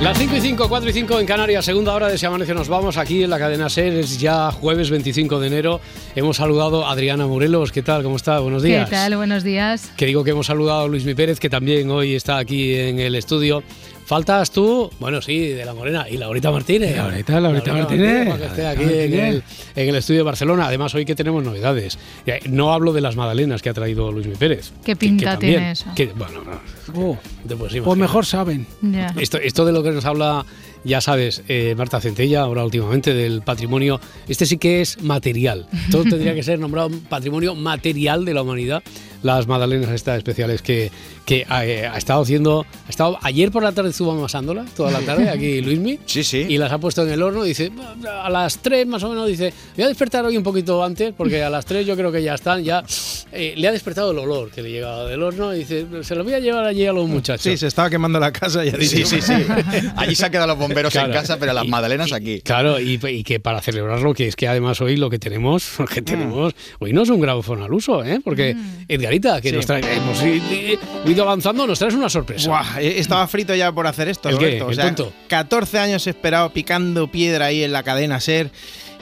Las 5 y 5, 4 y 5 en Canarias, segunda hora de Si Amanece Nos Vamos, aquí en la cadena SER, es ya jueves 25 de enero. Hemos saludado a Adriana Morelos, ¿qué tal? ¿Cómo está? Buenos días. ¿Qué tal? Buenos días. Que digo que hemos saludado a Luis Mi Pérez, que también hoy está aquí en el estudio. Faltas tú, bueno, sí, de la Morena, y Laurita Martínez. Laurita, Laurita Martínez. para que esté aquí en el, en el estudio de Barcelona. Además, hoy que tenemos novedades. No hablo de las magdalenas que ha traído Luis Mi Pérez. ¿Qué que- que pinta también- tiene eso? que- bueno, no, Oh, pues mejor saben. Ya. Esto, esto de lo que nos habla, ya sabes, eh, Marta Centella, ahora últimamente, del patrimonio, este sí que es material. Todo tendría que ser nombrado patrimonio material de la humanidad. Las magdalenas estas especiales que, que eh, ha estado haciendo, ha estado ayer por la tarde estuvo amasándolas, toda la tarde, aquí Luismi. Sí, sí. Y las ha puesto en el horno, dice, a las 3 más o menos, dice, voy a despertar hoy un poquito antes, porque a las 3 yo creo que ya están, ya eh, le ha despertado el olor que le llegaba del horno, y dice, se lo voy a llevar allí a los muchachos. Sí, se estaba quemando la casa y Sí, sí, sí. Allí se han quedado los bomberos Claro. en casa, pero las Y- magdalenas y- aquí. Claro, y, y que para celebrarlo, que es que además hoy lo que tenemos, lo que tenemos, hoy no es un grabofón al uso, ¿eh? Porque Edgarita, que Sí. nos trae, hemos i- ido avanzando, nos traes una sorpresa. Buah, eh, estaba frito ya por hacer esto, ¿El qué? Roberto. O ¿El sea, tonto? 14 años esperado picando piedra ahí en la cadena SER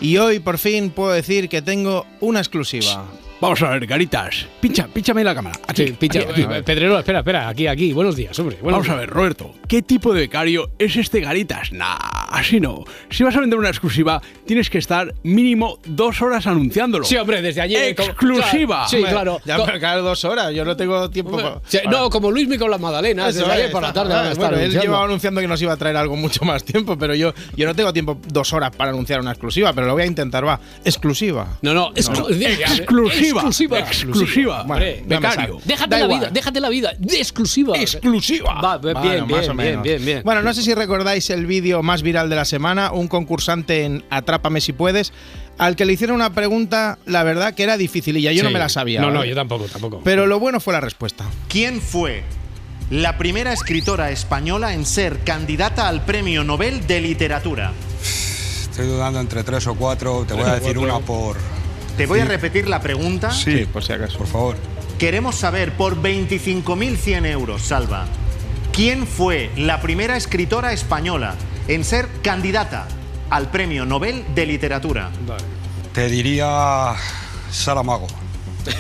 y hoy por fin puedo decir que tengo una exclusiva. Vamos a ver, Garitas. Pincha, pínchame la cámara. Aquí, Sí, aquí, aquí. eh, Pedrero, espera, espera, aquí, aquí, buenos días, hombre. buenos Vamos a ver, Roberto. ¿Qué tipo de becario es este Garitas? Nah, así no. Si vas a vender una exclusiva, tienes que estar mínimo dos horas anunciándolo. Sí, hombre, desde ayer. como- Exclusiva. Sí, Hombre, claro. Ya, pero cada dos horas, yo no tengo tiempo. hombre, para- sí, no, como Luismi con las magdalenas, Eso desde ayer por la está- tarde ah, estar bueno, él llevaba anunciando que nos iba a traer algo mucho más tiempo, pero yo, yo no tengo tiempo dos horas para anunciar una exclusiva, pero lo voy a intentar, va. Exclusiva. No, no, exclu- Exclusiva. Exclusiva. Exclusiva. Becario. sale. Déjate Da la igual. vida, déjate la vida, de exclusiva. Exclusiva. Va, bien, Bueno, bien, más o bien, menos. bien, bien. Bueno, no sé si recordáis el vídeo más viral de la semana, un concursante en Atrápame si puedes, al que le hicieron una pregunta, la verdad que era dificililla, yo no me la sabía. No, no, ¿vale? yo tampoco, tampoco. Pero lo bueno fue la respuesta. ¿Quién fue la primera escritora española en ser candidata al Premio Nobel de Literatura? Estoy dudando entre tres o cuatro. Te voy a decir una por. Te voy a repetir la pregunta. Sí, por si acaso. por favor. Queremos saber por 25.100 euros, Salva, ¿quién fue la primera escritora española en ser candidata al Premio Nobel de Literatura? Te diría. Saramago.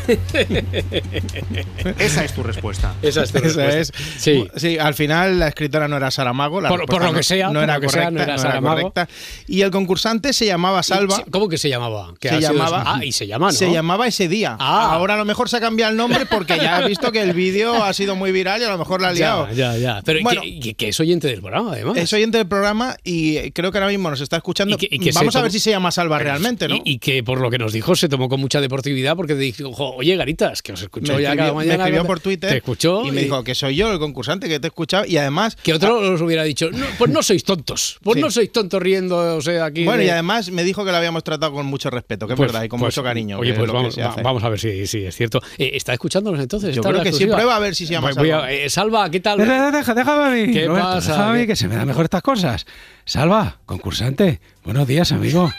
Esa es tu respuesta. Esa es tu Esa respuesta. es. Sí. Sí, al final la escritora no era Saramago. La Por- por lo no- que sea, no era lo que sea, correcta. no era no Saramago. correcta. Y el concursante se llamaba Salva. ¿Cómo que se llamaba? Que se sido- llamaba. Ah, y se llama, ¿no? Se llamaba ese día. Ah. Ahora a lo mejor se ha cambiado el nombre porque ya he visto que el vídeo ha sido muy viral y a lo mejor la ha liado. Ya, ya, ya. Pero Bueno. que, es oyente del programa, además. Es oyente del programa y creo que ahora mismo nos está escuchando. Y que- y que Vamos a ver tomó- si se llama Salva realmente, ¿no? Y, y que por lo que nos dijo se tomó con mucha deportividad porque dijo, oye, Garitas, que os escuchó me ya escribió, cada me mañana. escribió ¿no? por Twitter Te escuchó y me dijo que soy yo el concursante que te he escuchado y además Que otro os hubiera dicho, no, pues no sois tontos. Pues Sí. no sois tontos riendo, o sea, aquí. bueno de- y además me dijo que lo habíamos tratado con mucho respeto que es Pues- verdad y con pues, mucho cariño Oye, pues vamos, va- vamos a ver si, si es cierto. Eh, ¿Está escuchándonos entonces? Yo ¿Está creo que sí, prueba a ver si se llama Voy- voy a- Salva. eh, Salva, ¿qué tal? Deja- deja- déjame a mí. ¿Qué Roberto, pasa? déjame a mí, ¿Qué- que se me dan mejor estas cosas. Salva, concursante. Buenos días, amigo.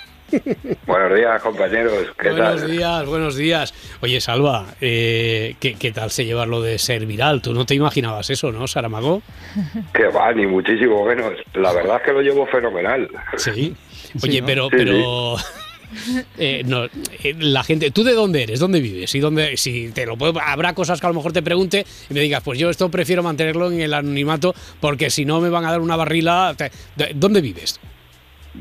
Buenos días, compañeros. ¿Qué Buenos tal? días, buenos días. Oye, Salva, eh, ¿qué, qué tal se lleva lo de ser viral? Tú no te imaginabas eso, ¿no, Saramago? Que va, ni muchísimo menos. La verdad es que lo llevo fenomenal. Sí. Oye, ¿no? pero, Sí, pero eh, no, eh, la gente, ¿tú de dónde eres? ¿Dónde vives? ¿Y dónde, si te lo puedo, habrá cosas que a lo mejor te pregunte y me digas, pues yo esto prefiero mantenerlo en el anonimato porque si no me van a dar una barrila. Te- ¿de- ¿Dónde vives?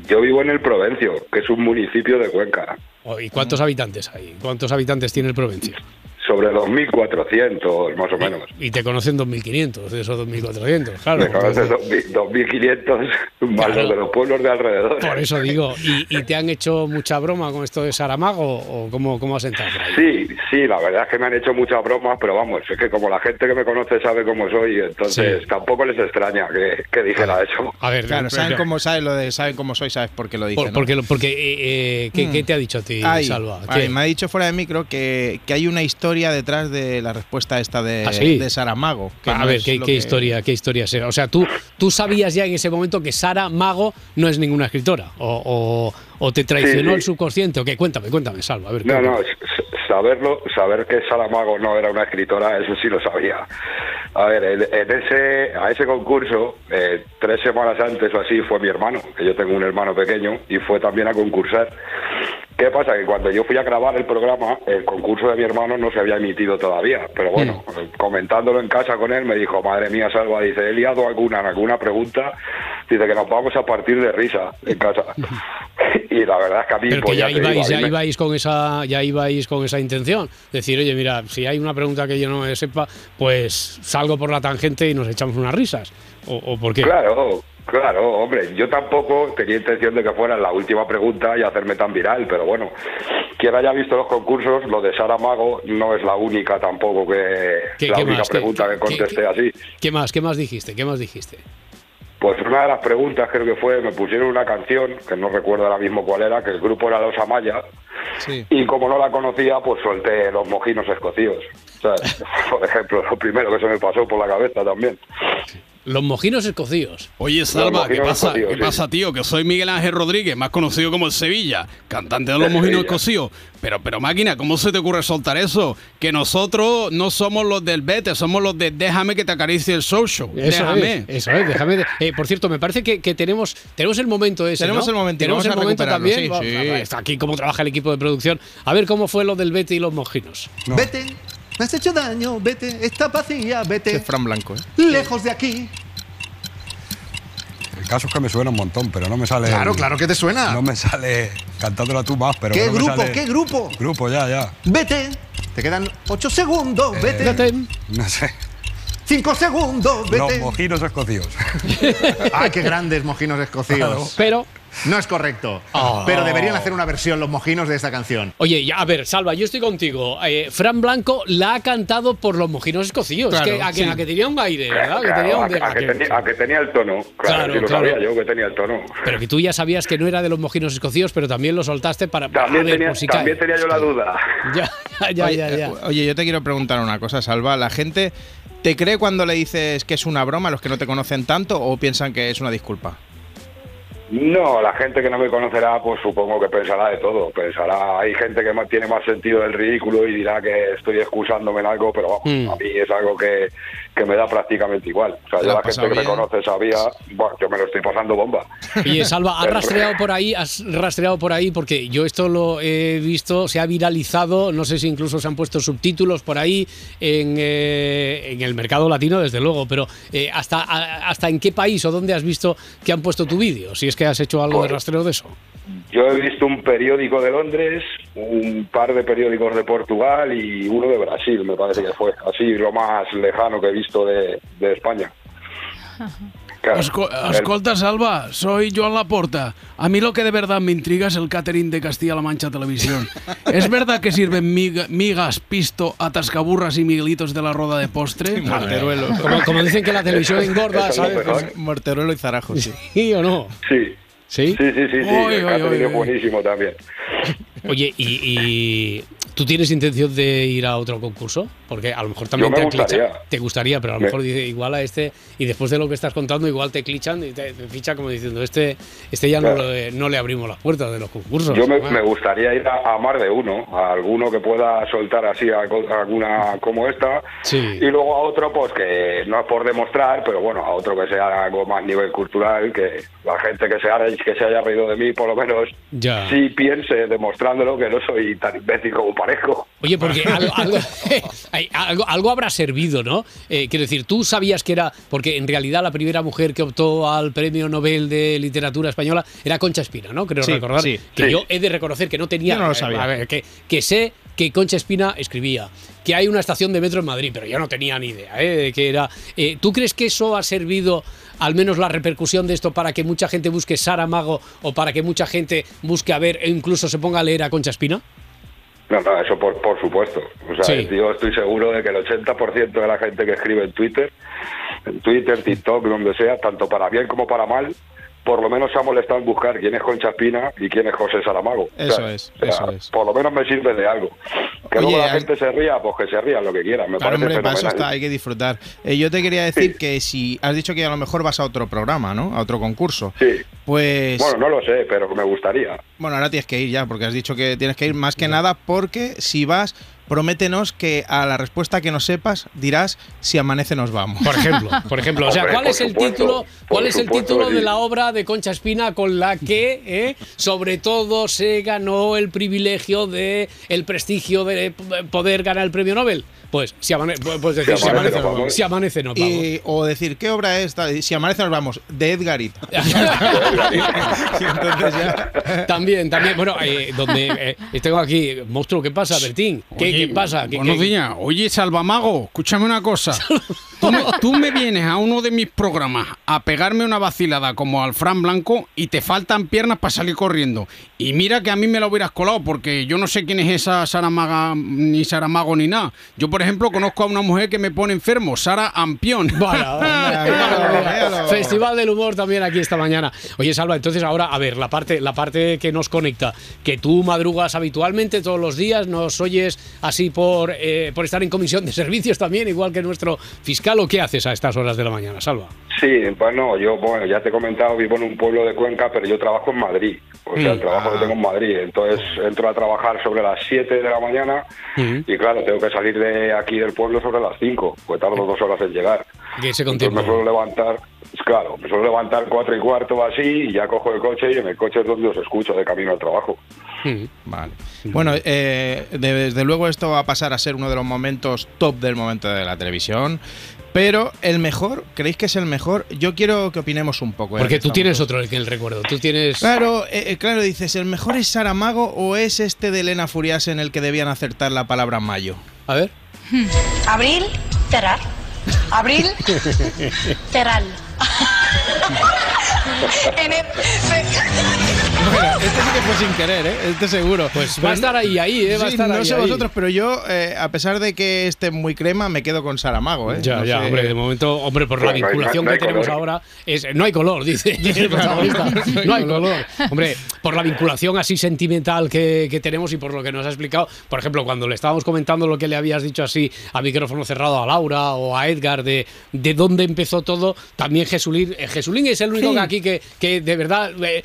Yo vivo en el Provencio, que es un municipio de Cuenca. Oh, ¿Y cuántos habitantes hay? ¿Cuántos habitantes tiene el Provencio? Sobre 2.400 más o menos. Y te conocen 2.500 de esos 2.400, claro. Me conoces 2.000 2.500 más Claro. los de los pueblos de alrededor. Por eso digo, ¿y, y te han hecho mucha broma con esto de Saramago o cómo, cómo has entrado por ahí? Sí, sí, la verdad es que me han hecho muchas bromas, pero vamos, es que como la gente que me conoce sabe cómo soy, entonces Sí. tampoco les extraña que, que dijera eso. A ver, Claro, pero- saben cómo, saben lo de, saben cómo soy, sabes por qué lo dicen. por- ¿no? porque, eh, eh, ¿qué, Mm. qué te ha dicho a ti, Ay, Salva? me ha dicho fuera de micro que, que hay una historia detrás de la respuesta esta de, ¿Ah, sí? de Saramago. que a no ver, ¿qué, lo qué que- historia, ¿qué historia será? O sea, ¿tú, tú sabías ya en ese momento que Sara Mago no es ninguna escritora o, o- o te traicionó Sí, sí. el subconsciente o qué? Cuéntame, cuéntame, Salva. A ver, No, no, saberlo, saber que Salamago no era una escritora, eso sí lo sabía. A ver, en, en ese, a ese concurso, eh, tres semanas antes o así, fue mi hermano, que yo tengo un hermano pequeño, y fue también a concursar. ¿Qué pasa? Que cuando yo fui a grabar el programa, el concurso de mi hermano no se había emitido todavía. Pero bueno, eh, comentándolo en casa con él, me dijo, madre mía, Salva, dice, he liado alguna, alguna pregunta, dice que nos vamos a partir de risa en casa. y la verdad es que a mí, Pero que pues ya ya te digo, ibais, ya con esa, ya ibais con esa intención. Decir, oye, mira, si hay una pregunta que yo no sepa, pues salgo por la tangente y nos echamos unas risas. ¿O, o por qué? Claro, claro, hombre, yo tampoco tenía intención de que fuera la última pregunta y hacerme tan viral, pero bueno, quien haya visto los concursos, lo de Sara Mago no es la única tampoco que ¿Qué- la qué única pregunta que contesté qué- así. ¿Qué más? ¿Qué más dijiste? ¿Qué más dijiste? Pues una de las preguntas creo que fue, me pusieron una canción, que no recuerdo ahora mismo cuál era, que el grupo era Los Amaya, Sí. y como no la conocía, pues solté los mojinos escocíos. O sea, por ejemplo, lo primero que se me pasó por la cabeza también. Los mojinos escocíos. Oye, Salva, ¿qué pasa, escocíos, ¿qué sí. pasa, tío? Que soy Miguel Ángel Rodríguez, más conocido como el Sevilla, cantante de los mojinos Sevilla. escocíos. Pero, pero máquina, ¿cómo se te ocurre soltar eso? Que nosotros no somos los del Vete, somos los de Déjame que te acaricie el show show. Eso Déjame. es, eso es, déjame. de- eh, por cierto, me parece que, que tenemos, tenemos el momento ese. Tenemos ¿no? el momento, Tenemos vamos el a momento también. sí, sí. Está aquí cómo trabaja el equipo de producción. A ver cómo fue lo del Vete y los mojinos. No. Vete, me has hecho daño, vete, está vacía, vete, es Fran Blanco, ¿eh? lejos de aquí. El caso es que me suena un montón, pero no me sale. Claro, claro que te suena. No me sale cantándola tú más, pero. ¿Qué no me grupo? sale- ¿Qué grupo? Grupo, ya, ya. Vete, te quedan 8 segundos, vete, Vete. No sé. 5 segundos, Los vete. mojinos escocíos. Ay, qué grandes mojinos escocíos. Pero, No es correcto. Oh. Pero deberían hacer una versión los mojinos de esta canción. oye, ya, a ver, Salva, yo estoy contigo. Eh, Fran Blanco la ha cantado por los mojinos escocíos. Claro, que, a, que, sí. a que tenía un aire, ¿verdad? Que Claro, tenía un a, que- a que que- tenía, a que tenía el tono. Claro, Claro, sí lo claro. sabía yo que tenía el tono. Pero que tú ya sabías que no era de los mojinos escocíos, pero también lo soltaste para. También, a ver, tenía, también tenía yo la duda. Ya, ya, oye, ya, ya. eh, oye, yo te quiero preguntar una cosa, Salva. ¿La gente te cree cuando le dices que es una broma a los que no te conocen tanto o piensan que es una disculpa? No, la gente que no me conocerá, pues supongo que pensará de todo. Pensará, hay gente que tiene más sentido del ridículo y dirá que estoy excusándome en algo, pero vamos, Mm. a mí es algo que, que me da prácticamente igual. O sea, ¿Te yo lo la gente que me conoce sabía, bueno, yo me lo estoy pasando bomba. Oye, Salva, ¿has rastreado por ahí? ¿Has rastreado por ahí? Porque yo esto lo he visto, se ha viralizado, no sé si incluso se han puesto subtítulos por ahí en, eh, en el mercado latino, desde luego, pero eh, ¿hasta, ¿hasta en qué país o dónde has visto que han puesto tu vídeo? Si es que has hecho algo de Pues- rastreo de eso. Yo he visto un periódico de Londres, un par de periódicos de Portugal y uno de Brasil, me parece que fue. Así lo más lejano que he visto de, de España. Claro, Esco- escolta, Salva, soy Joan Laporta. A mí lo que de verdad me intriga es el catering de Castilla-La Mancha Televisión. ¿Es verdad que sirven miga- migas, pisto, atascaburras y miguelitos de la roda de postre? Morteruelo. Como, como dicen que la televisión engorda, ¿sabes? Pues, Morteruelo y Zarajo, sí. ¿Sí o no? Sí. ¿Sí? Sí, sí, sí, sí. Oy, el oy, catering oy, es buenísimo también. Oye, ¿y, y tú tienes intención de ir a otro concurso? Porque a lo mejor también te me gustaría. Te gustaría, pero a lo Me- mejor dice, igual a este, y después de lo que estás contando, igual te clichan y te, te ficha como diciendo, este, este ya no, Claro. le, no le abrimos las puertas de los concursos. Yo me, me gustaría ir a, a más de uno, a alguno que pueda soltar así a a alguna como esta, Sí. y luego a otro pues que no es por demostrar, pero bueno, a otro que sea algo más nivel cultural, que la gente que se haya, que se haya reído de mí por lo menos Ya. sí piense demostrándolo que no soy tan imbécil como Oye, porque algo, algo, hay- algo- algo habrá servido, ¿no? Eh, quiero decir, tú sabías que era, porque en realidad la primera mujer que optó al Premio Nobel de Literatura Española era Concha Espina, ¿no? Creo Sí, recordar. sí. que Sí. yo he de reconocer que no tenía. Yo no lo eh, sabía. a ver, que, que sé que Concha Espina escribía, que hay una estación de metro en Madrid, pero yo no tenía ni idea ¿eh? de qué era. Eh, ¿Tú crees que eso ha servido, al menos la repercusión de esto, para que mucha gente busque Saramago o para que mucha gente busque a ver e incluso se ponga a leer a Concha Espina? No, no, eso por, por supuesto. O sea, Sí. yo estoy seguro de que el 80% de la gente que escribe en Twitter, en Twitter, TikTok, donde sea, tanto para bien como para mal, por lo menos se ha molestado en buscar quién es Concha Espina y quién es José Saramago. Eso es, o sea, eso es. Por lo menos me sirve de algo. Que Oye, luego la hay- gente se ría, pues que se ría lo que quiera. Me Claro, parece hombre, para eso está, hay que disfrutar. Eh, yo te quería decir que si has dicho que a lo mejor vas a otro programa, ¿no? A otro concurso. Sí. Pues Bueno, no lo sé, pero me gustaría. Bueno, ahora tienes que ir ya, porque has dicho que tienes que ir más que nada, porque si vas, prométenos que a la respuesta que no sepas dirás si amanece nos vamos. Por ejemplo, por ejemplo, o sea, ¿cuál es el título? ¿Cuál es el título de la obra de Concha Espina con la que, eh, sobre todo, se ganó el privilegio de el prestigio de poder ganar el premio Nobel? Pues si amanece, pues decir, Si si amanece, amanece, nos vamos. si amanece nos vamos. Y- o decir, ¿qué obra es? Y Si amanece nos vamos, de Edgarita. Entonces ya- también, también. Bueno, eh, donde eh, tengo aquí, monstruo, ¿qué pasa, Bertín? ¿Qué, Oye, qué pasa? ¿Qué- días. Oye, Salvamago, escúchame una cosa. Tú me, tú me vienes a uno de mis programas a pegarme una vacilada como al Fran Blanco y te faltan piernas para salir corriendo. Y mira que a mí me lo hubieras colado porque yo no sé quién es esa Saramaga, ni Saramago ni nada. Yo, por ejemplo, conozco a una mujer que me pone enfermo, Sara Ampión. Bueno. Festival del humor también aquí esta mañana. Oye, Salva, entonces ahora, a ver, la parte, la parte que nos conecta, que tú madrugas habitualmente todos los días, nos oyes así por, eh, por estar en comisión de servicios también, igual que nuestro fiscal, ¿o qué haces a estas horas de la mañana, Salva? Sí, bueno, yo bueno, ya te he comentado, vivo en un pueblo de Cuenca, pero yo trabajo en Madrid. O sea, el trabajo que tengo en Madrid. Entonces entro a trabajar sobre las 7 de la mañana y claro, tengo que salir de aquí del pueblo sobre las 5, pues tardo dos horas en llegar. Que se con Entonces me suelo levantar, claro, me suelo levantar cuatro y cuarto así y ya cojo el coche y en el coche es donde os escucho de camino al trabajo. Vale. Bueno, eh, de- desde luego esto va a pasar a ser uno de los momentos top del momento de la televisión. Pero el mejor, ¿creéis que es el mejor? Yo quiero que opinemos un poco. ya Porque que tú tienes todos. otro que el recuerdo. Tú tienes. Claro, eh, eh, claro, dices, ¿el mejor es Saramago o es este de Elena Furias en el que debían acertar la palabra mayo? A ver. Abril, Teral. Abril, Teral. En el- Bueno, este sí que fue sin querer, ¿eh? Este seguro. Pues va a estar ahí, ahí, ¿eh? Va a Sí, estar no ahí, sé ahí. vosotros, pero yo, eh, a pesar de que esté muy crema, me quedo con Saramago, ¿eh? Ya, No ya, sé. hombre, de momento, hombre, por la no vinculación no hay que tenemos color. ahora, es, no hay color, dice el protagonista. No hay color. Hombre, por la vinculación así sentimental que, que tenemos y por lo que nos ha explicado, por ejemplo, cuando le estábamos comentando lo que le habías dicho así a micrófono cerrado a Laura o a Edgar de, de dónde empezó todo, también Jesulín, eh, Jesulín es el único Sí. que aquí que, que de verdad eh,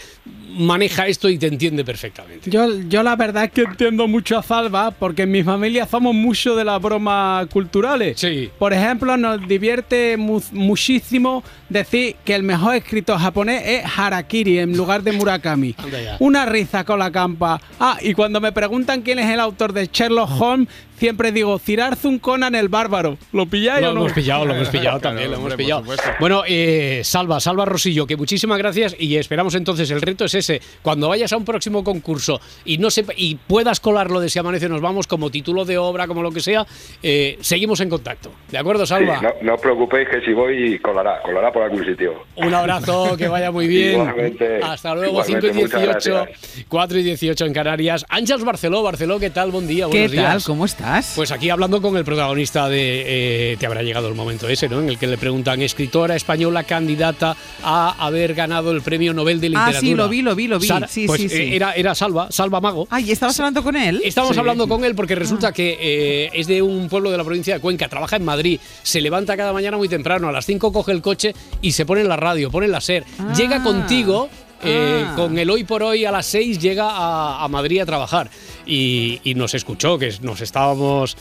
maneja esto y te entiende perfectamente. Yo, yo la verdad es que entiendo mucho a Salva porque en mi familia somos mucho de las bromas culturales. Sí. Por ejemplo, nos divierte mu- muchísimo decir que el mejor escritor japonés es Harakiri en lugar de Murakami. Una risa con la campa. Ah, y cuando me preguntan quién es el autor de Sherlock Holmes, siempre digo Cirarzun Conan el Bárbaro. ¿Lo pilláis Lo o no? hemos pillado, lo hemos pillado también, lo hemos pillado. Bueno, eh, Salva, Salva Rosillo, que muchísimas gracias y esperamos entonces, el reto es ese, cuando vayas a un próximo concurso y no sepa, y puedas colarlo de Si Amanece Nos Vamos como título de obra, como lo que sea, eh, seguimos en contacto. ¿De acuerdo, Sí, Salva? no, no os preocupéis que si voy colará, colará por algún sitio. Un abrazo, que vaya muy bien. Igualmente, Hasta luego, 5 igualmente, y muchas 18, gracias. 4 y 18 en Canarias. Ángels Barceló, Barceló, ¿qué tal? Buen día, ¿Qué buenos tal? días. ¿Cómo estás? Pues aquí hablando con el protagonista de eh, Te habrá llegado el momento ese, ¿no? En el que le preguntan, escritora española candidata a haber ganado el premio Nobel de Ah, Literatura. sí, lo vi, lo vi, lo vi. Sara- Sí, pues, sí, sí. eh, Era, era Salva, Salva Mago. Ay, ¿estabas hablando con él? Estamos hablando con él porque resulta que eh, es de un pueblo de la provincia de Cuenca, trabaja en Madrid, se levanta cada mañana muy temprano, a las 5 coge el coche y se pone en la radio, pone en la SER. Ah. Llega contigo, eh, Ah. con el hoy por hoy a las 6 llega a, a Madrid a trabajar y, nos escuchó, que nos estábamos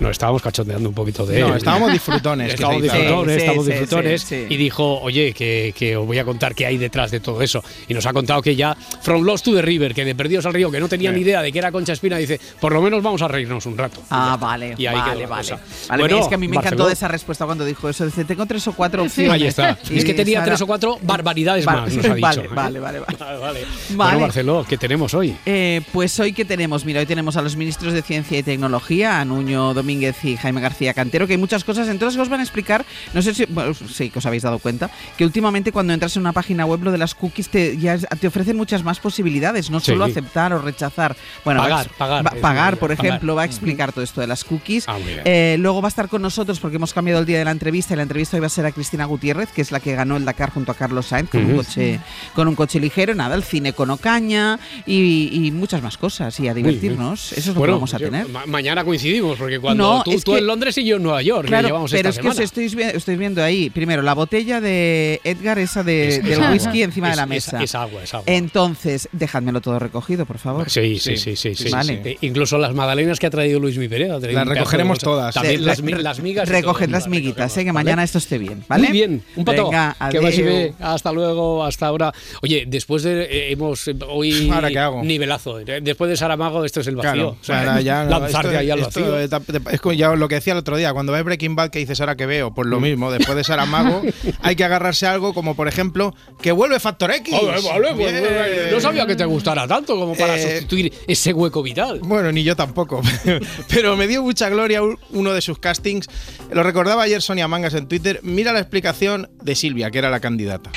No, estábamos cachondeando un poquito de él. No, estábamos disfrutones. Estábamos disfrutones, Sí, estábamos sí, disfrutones. sí, sí. Y dijo, oye, que, que os voy a contar qué hay detrás de todo eso. Y nos ha contado que ya, From Lost to the River, que de Perdidos al Río, que no tenía ni idea de que era Concha Espina, dice, por lo menos vamos a reírnos un rato. Ah, vale, Y ahí vale, vale. cosa. Vale, Bueno, es que a mí me encantó Barceló. esa respuesta cuando dijo eso. Dice, tengo tres o cuatro opciones. Ahí está. Y es que tenía Sara- tres o cuatro barbaridades Vale, más, nos ha dicho. vale, ¿eh? vale, vale, vale. Vale, vale. Vale. Bueno, Barceló, ¿qué tenemos hoy? Eh, pues hoy que tenemos, mira, hoy tenemos a los ministros de Ciencia y Tecnología, a Nuño Domínguez y Jaime García Cantero, que hay muchas cosas, entonces os van a explicar, no sé si, bueno, sí, que os habéis dado cuenta, que últimamente cuando entras en una página web lo de las cookies te, ya te ofrecen muchas más posibilidades, no Sí. solo aceptar o rechazar. Bueno, va Pagar, ex- pagar, va- pagar, por pagar. ejemplo, va a explicar todo esto de las cookies. Ah. Eh, luego va a estar con nosotros porque hemos cambiado el día de la entrevista y la entrevista hoy va a ser a Cristina Gutiérrez, que es la que ganó el Dakar junto a Carlos Sainz con, un, Ujú. coche, con un coche ligero. Nada, el cine con Ocaña y, y muchas más cosas y a divertirnos. Eso es lo Bueno, que vamos a yo- tener. ma- mañana coincidimos, porque cuando No, tú, es tú que- en Londres y yo en Nueva York, que Claro, llevamos pero esta es que os vi- estáis viendo ahí, primero, la botella de Edgar, esa de, Es- del es agua. whisky encima de la es- mesa. es agua, es agua. Entonces, dejádmelo todo recogido, por favor. Sí, sí, sí, sí, sí. Vale. sí. E Incluso las magdalenas que ha traído Luis Mi Pereira. ha traído Las recogeremos todas. También las, mi- re- las migas. Recoged las miguitas, eh, que mañana ¿vale? esto esté bien, ¿vale? Muy bien, un pato. Venga, que. Hasta luego, hasta ahora. Oye, después de. eh, hemos eh, hoy. ¿Ahora qué hago? Nivelazo. eh, Después de Saramago, esto es el vacío. Claro, O sea, ahora ya no, lanzarte esto- ahí al esto vacío. de tap- de- es como ya lo que decía el otro día, cuando ves Breaking Bad que dices ahora que veo, pues lo mismo, después de Saramago hay que agarrarse a algo como por ejemplo que vuelve Factor X. Vale, vale, pues, Bien. no sabía que te gustara tanto como para Eh, sustituir ese hueco vital. Bueno, ni yo tampoco. Pero me dio mucha gloria uno de sus castings. Lo recordaba ayer Sonia Mangas en Twitter. Mira la explicación de Silvia, que era la candidata.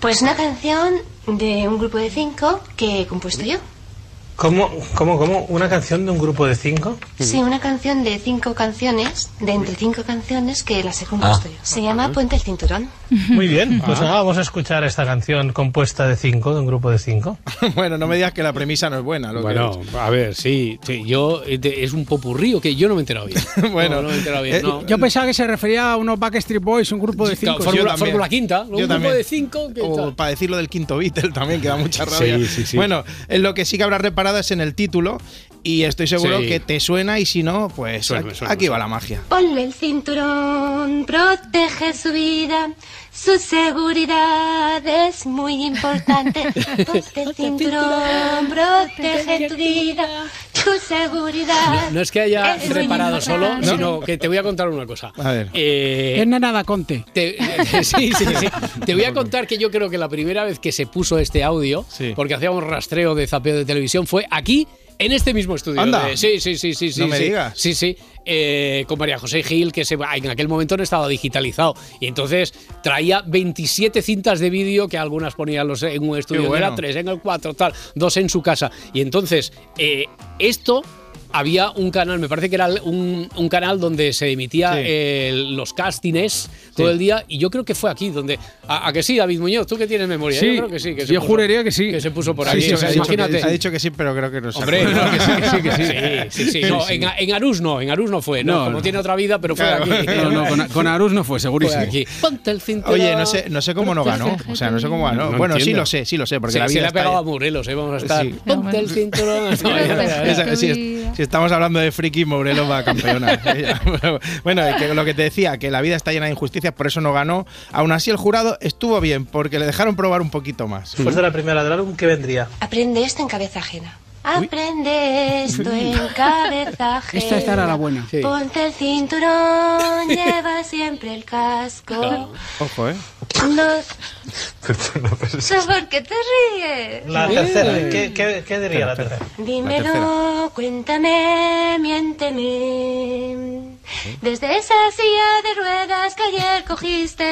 Pues una canción de un grupo de cinco que he compuesto yo. ¿Cómo, cómo, cómo? ¿Una canción de un grupo de cinco? Sí, una canción de cinco canciones, de entre cinco canciones que las he compuesto yo. Se llama Puente el Cinturón. Muy bien, pues nada, vamos a escuchar esta canción compuesta de cinco, de un grupo de cinco. bueno, no me digas que la premisa no es buena. Lo que- Bueno, a ver, sí, sí, yo eh, es un popurrío que yo no me he enterado bien. Bueno, no, no me he enterado bien. eh, no. Yo pensaba que se refería a unos Backstreet Boys, un grupo de cinco. Fórmula. Fórmula Quinta, un Yo grupo también. de cinco que O para decirlo del quinto Beatle también, que da mucha rabia. Sí, sí, sí. Bueno, en lo que sí que habrás reparado es en el título y estoy seguro Sí. que te suena y si no, pues Suena, aquí, suena, aquí va la magia. Ponle el cinturón, protege su vida, su seguridad es muy importante. Ponte el cinturón, protege tu vida, tu seguridad. No es que haya Es reparado solo, sino que te voy a contar una cosa. A ver. Eh, Es nada Conte. te, sí, sí, sí. Te voy a contar que yo creo que la primera vez que se puso este audio, Sí. porque hacíamos rastreo de zapeo de televisión, fue aquí, en este mismo estudio. Anda. de- sí, sí, sí, sí. sí me sí. digas. Sí, sí. Eh, con María José Gil, que se, en aquel momento no estaba digitalizado. Y entonces traía 27 cintas de vídeo que algunas ponía los, en un estudio. Bueno. Era tres, en el cuatro, tal, dos en su casa. Y entonces, eh, esto. Había un canal, me parece que era un, un canal donde se emitía Sí. eh, los castings todo Sí. el día y yo creo que fue aquí donde a, a que sí David Muñoz tú que tienes memoria Sí, yo creo que sí que se yo puso- juraría que sí. que se puso por aquí o sea, ha dicho que- imagínate ha dicho que sí, pero creo que no se hombre no, que sí que sí que sí sí sí, sí. No, Sí, sí. En, en Arús no en Arús no fue no, No, como no. tiene otra vida pero fue Claro. aquí No, no, con, con Arús no fue, fue segurísimo. aquí ponte el cinturón Oye, no sé, no sé cómo no ganó. O sea, no sé cómo ganó. No bueno, sí lo sé, sí lo sé, porque se, la se vida le ha pegado a. Morelos eh, vamos a estar Sí. ponte el cinturón Si, es- si estamos hablando de friki, Morelos va campeona. bueno, que lo que te decía, que la vida está llena de injusticias, por eso no ganó. Aún así, el jurado estuvo bien, porque le dejaron probar un poquito más. Después de la primera del álbum, ¿qué vendría? Aprende esto en cabeza ajena. Aprende esto en cabeza ajena. Esta, esta era la buena. Sí. Ponte el cinturón, lleva siempre el casco. Ojo, ¿eh? ¿Por qué te ríes? La tercera, ¿qué, qué, qué diría la tercera? Dímelo, cuéntame, miénteme. Desde esa silla de ruedas que ayer cogiste.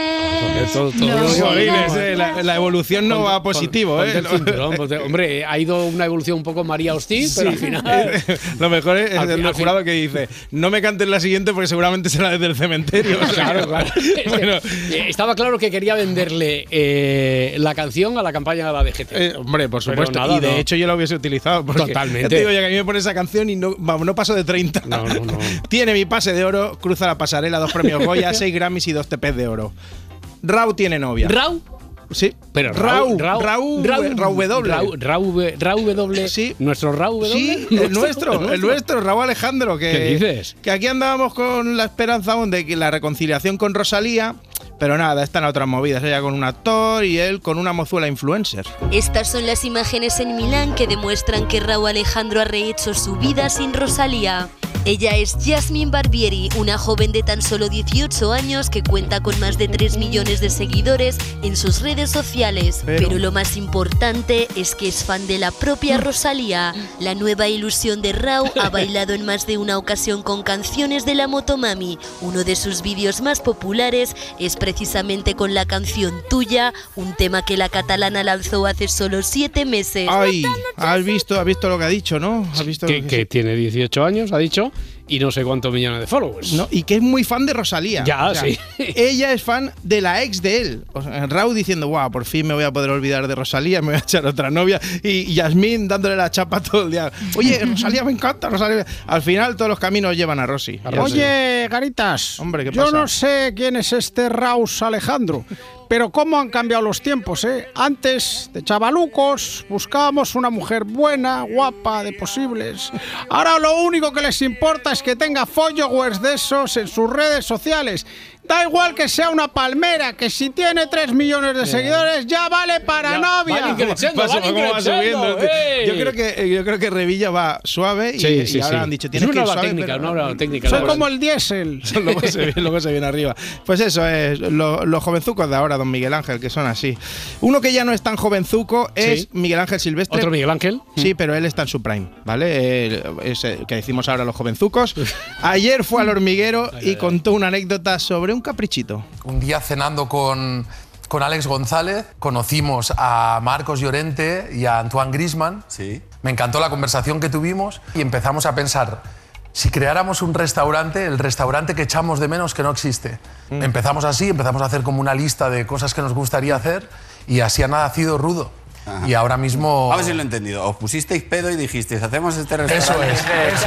todo- todo- No, todo- Jolines, eh, la, la evolución no va positivo, ¿eh? hombre ha ido una evolución un poco María Hostil pero al final Lo mejor es Al el jurado que dice, no me cantes la siguiente porque seguramente será desde el cementerio. Claro, claro. Bueno, eh, estaba claro que quería venderle eh, la canción a la campaña de la DGT. eh, hombre, por supuesto. nada, y de no. hecho yo lo hubiese utilizado. Totalmente. Ya te digo, ya que a mí me pone esa canción y no, vamos, no paso de 30. No, no, no. Tiene mi pase de oro, cruza la pasarela, dos premios Goya, seis Grammys y dos TPs de oro. Rau tiene novia. Rau, Sí. Pero Rau, Rau, Rau, Rau, Rau W. Rau, Rau, Rau W. Sí. Nuestro Rau W. Sí, el nuestro, el nuestro, Raúl Alejandro. Que, ¿Qué dices? Que aquí andábamos con la esperanza aún de que la reconciliación con Rosalía, pero nada, están otras movidas. Ella con un actor y él con una mozuela influencer. Estas son las imágenes en Milán que demuestran que Raúl Alejandro ha rehecho su vida sin Rosalía. Ella es Jasmine Barbieri, una joven de tan solo 18 años que cuenta con más de 3 millones de seguidores en sus redes sociales. Pero- Pero, lo más importante es que es fan de la propia Rosalía. La nueva ilusión de Rau ha bailado en más de una ocasión con canciones de la Motomami. Uno de sus vídeos más populares es precisamente con la canción Tuya, un tema que la catalana lanzó hace solo 7 meses. Ay, has visto, has visto lo que ha dicho, ¿no? Has visto Que, lo que tiene 18 años, ha dicho, y no sé cuántos millones de followers. No, y que es muy fan de Rosalía. Ya, sí. Ella es fan de la ex de él. O sea, Raúl diciendo, guau, por fin me voy a poder olvidar de Rosalía, me voy a echar otra novia. Y Yasmín dándole la chapa todo el día. Oye, Rosalía me encanta, Rosalía. Al final todos los caminos llevan a Rosy. Oye, Garitas, Hombre, ¿qué yo pasa? no sé quién es este Raus Alejandro, pero cómo han cambiado los tiempos, ¿eh? Antes, de chavalucos, buscábamos una mujer buena, guapa, de posibles. Ahora lo único que les importa es que tenga followers de esos en sus redes sociales. Da igual que sea una palmera, que si tiene 3 millones de seguidores ya vale para novia. van van ¿cómo va increciendo, subiendo? ¡ey! Yo creo que yo creo que Revilla va suave y, Sí, y sí, ahora sí. han dicho una que ir suave, técnica, pero- una técnica. Soy la como el diésel. luego, se viene, luego se viene arriba. Pues eso es, lo- los jovenzucos de ahora, don Miguel Ángel, que son así. Uno que ya no es tan jovenzuco es Sí. Miguel Ángel Silvestre. Otro Miguel Ángel. Sí, pero él está en su prime, ¿vale? Él- es el que decimos ahora los jovenzucos. Ayer fue al hormiguero y contó una anécdota sobre un caprichito. Un día cenando con, con Alex González, conocimos a Marcos Llorente y a Antoine Grisman. Sí. Me encantó la conversación que tuvimos y empezamos a pensar, si creáramos un restaurante, el restaurante que echamos de menos que no existe. Empezamos así, empezamos a hacer como una lista de cosas que nos gustaría hacer y así ha nacido Rudo. Y ahora mismo... A ver si lo he entendido. Os pusisteis pedo y dijisteis, hacemos este Eso restaurante. es, eso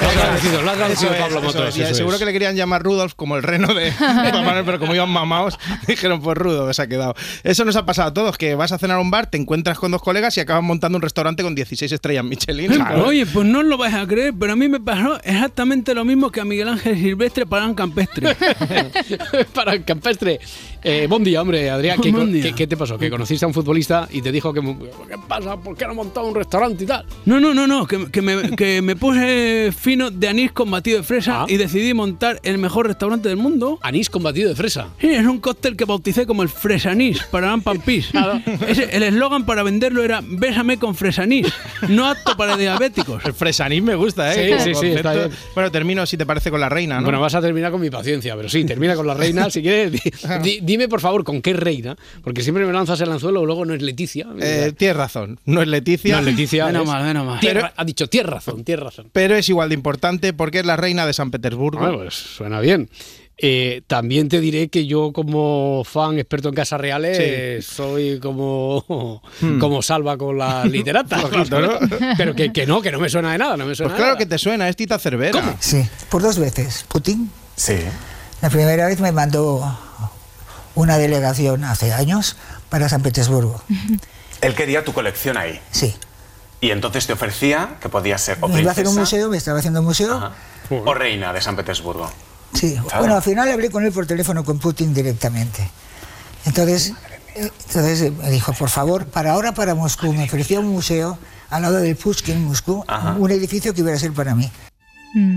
Lo ha traducido, lo ha traducido Eso es, Pablo eso Motos. es. Eso seguro es. que le querían llamar Rudolf como el reno de Papá Noel, pero como iban mamados, dijeron pues Rudo, se ha quedado. Eso nos ha pasado a todos, que vas a cenar a un bar, te encuentras con dos colegas y acaban montando un restaurante con 16 estrellas Michelin. Oye, pues no lo vais a creer, pero a mí me pasó exactamente lo mismo que a Miguel Ángel Silvestre para un campestre. Para el campestre. Eh, buen día, hombre, Adrián. ¿Qué, qué- qué te pasó? ¿Que conociste a un futbolista y te dijo que... ¿Qué pasa? ¿Por qué no montado un restaurante y tal? No, no, no, no, que, que me, que me puse fino de anís con batido de fresa Ah. y decidí montar el mejor restaurante del mundo. Anís con batido de fresa. Sí, es un cóctel que bauticé como el fresanís para pampís. Ese- el eslogan para venderlo era Bésame con fresanís, no apto para diabéticos. El fresanís me gusta, ¿eh? Sí, sí, sí, está bien. Bueno, termino si te parece con la reina, ¿no? Bueno, vas a terminar con mi paciencia, pero sí, termina con la reina. si quieres, di- di- dime por favor con qué reina, porque siempre me lanzas el anzuelo y luego no es Leticia. Eh, tienes razón, no es Leticia. No es Leticia. Menos es- mal, menos mal. Tierra- ha dicho, tienes razón, tienes razón. Pero es igual de importante porque es la reina de San Petersburgo. Bueno, pues suena bien. Eh, también te diré que yo como fan experto en casas reales eh, soy como, como salva con la literata. Flojito, ¿no? Pero que, que no, que no me suena de nada, no me suena Pues claro de que nada. te suena, es Tita Cervera. Sí, por dos veces. Putin, Sí. la primera vez me mandó una delegación hace años para San Petersburgo. Él quería tu colección ahí. Sí. Y entonces te ofrecía que podías ser o Me iba a hacer un museo, me estaba haciendo un museo. Ajá. o reina de San Petersburgo. Sí, bueno, al final hablé con él por teléfono con Putin directamente. Entonces, eh, entonces me dijo, por favor, para ahora para Moscú, me ofreció un museo al lado del Pushkin en Moscú, Ajá. un edificio que iba a ser para mí.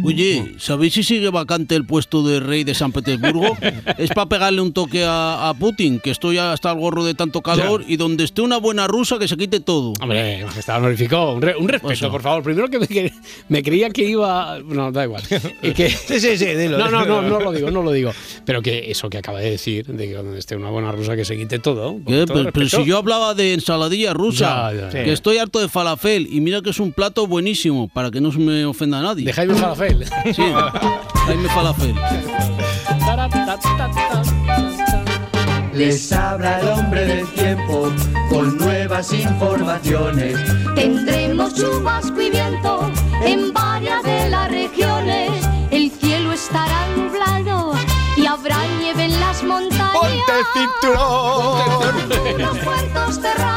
Oye, ¿sabéis si sigue vacante el puesto de rey de San Petersburgo? es para pegarle un toque a, a Putin, que estoy hasta el gorro de tanto calor y donde esté una buena rusa que se quite todo. Hombre, majestad honorífico, un, re- un respeto, Eso. por favor. Primero que me, que me creía que iba. No, da igual. Y que, Sí, sí, sí, dilo. no, no, no, no lo digo, no lo digo. Pero que eso que acaba de decir, de que donde esté una buena rusa que se quite todo. con ¿Qué? todo Pero, si yo hablaba de ensaladilla rusa, Ya, ya, ya. que estoy harto de falafel y mira que es un plato buenísimo para que no se me ofenda a nadie. De Jaime Falafel. Sí, Jaime Falafel. Les habla el hombre del tiempo con nuevas informaciones. Tendremos chubasco y viento en varias de las regiones. Ponte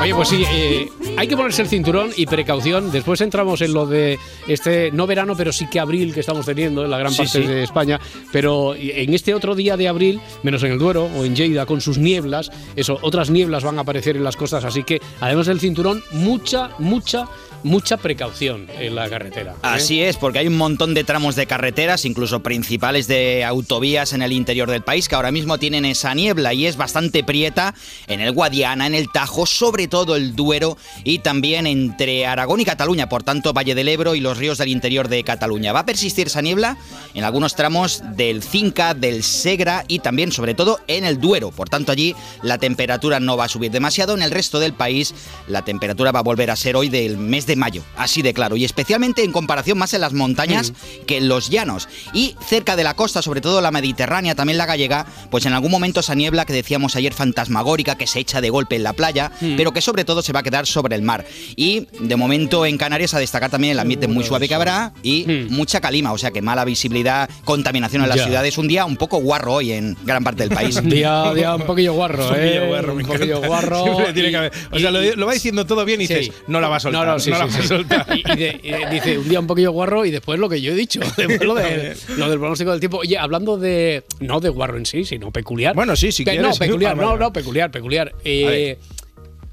Oye, pues sí, eh, hay que ponerse el cinturón y precaución. Después entramos en lo de este, no verano, pero sí que abril que estamos teniendo en la gran Sí, parte sí. de España. Pero en este otro día de abril, menos en el Duero o en Lleida, con sus nieblas, eso, otras nieblas van a aparecer en las costas. Así que, además del cinturón, mucha, mucha, mucha precaución en la carretera. ¿eh? Así es, porque hay un montón de tramos de carreteras, incluso principales de autovías en el interior del país, que ahora mismo tienen esa niebla y es bastante prieta en el Guadiana, en el Tajo, sobre todo el Duero y también entre Aragón y Cataluña, por tanto Valle del Ebro y los ríos del interior de Cataluña. Va a persistir esa niebla en algunos tramos del Cinca, del Segra y también, sobre todo, en el Duero. Por tanto, allí la temperatura no va a subir demasiado. En el resto del país, la temperatura va a volver a ser hoy del mes de mayo, así de claro. Y especialmente en comparación más en las montañas que en los llanos. Y cerca de la costa, sobre todo la mediterránea, también la gallega, pues en algún momento esa niebla que decíamos ayer fantasmagórica que se echa de golpe en la playa, pero que sobre todo se va a quedar sobre el mar. Y de momento en Canarias a destacar también el ambiente muy suave que habrá y mucha calima, o sea que mala visibilidad, contaminación en las Ya. ciudades. Un día un poco guarro hoy en gran parte del país. Día, día un poquillo guarro, Un poquillo ¿eh? guarro, un poquillo guarro. Siempre tiene y- que haber- o sea, lo, lo va diciendo todo bien y Sí. dices, no la va a soltar. No, no, sí, la sí, va a sí. soltar. Y, y de- y de- dice, un día un poquillo guarro y después lo que yo he dicho. Lo, de- lo del pronóstico del tiempo. Oye, hablando de. No de guarro en sí, sino peculiar. Bueno, sí, si Quieres. No, peculiar, no, no, peculiar, peculiar. Eh.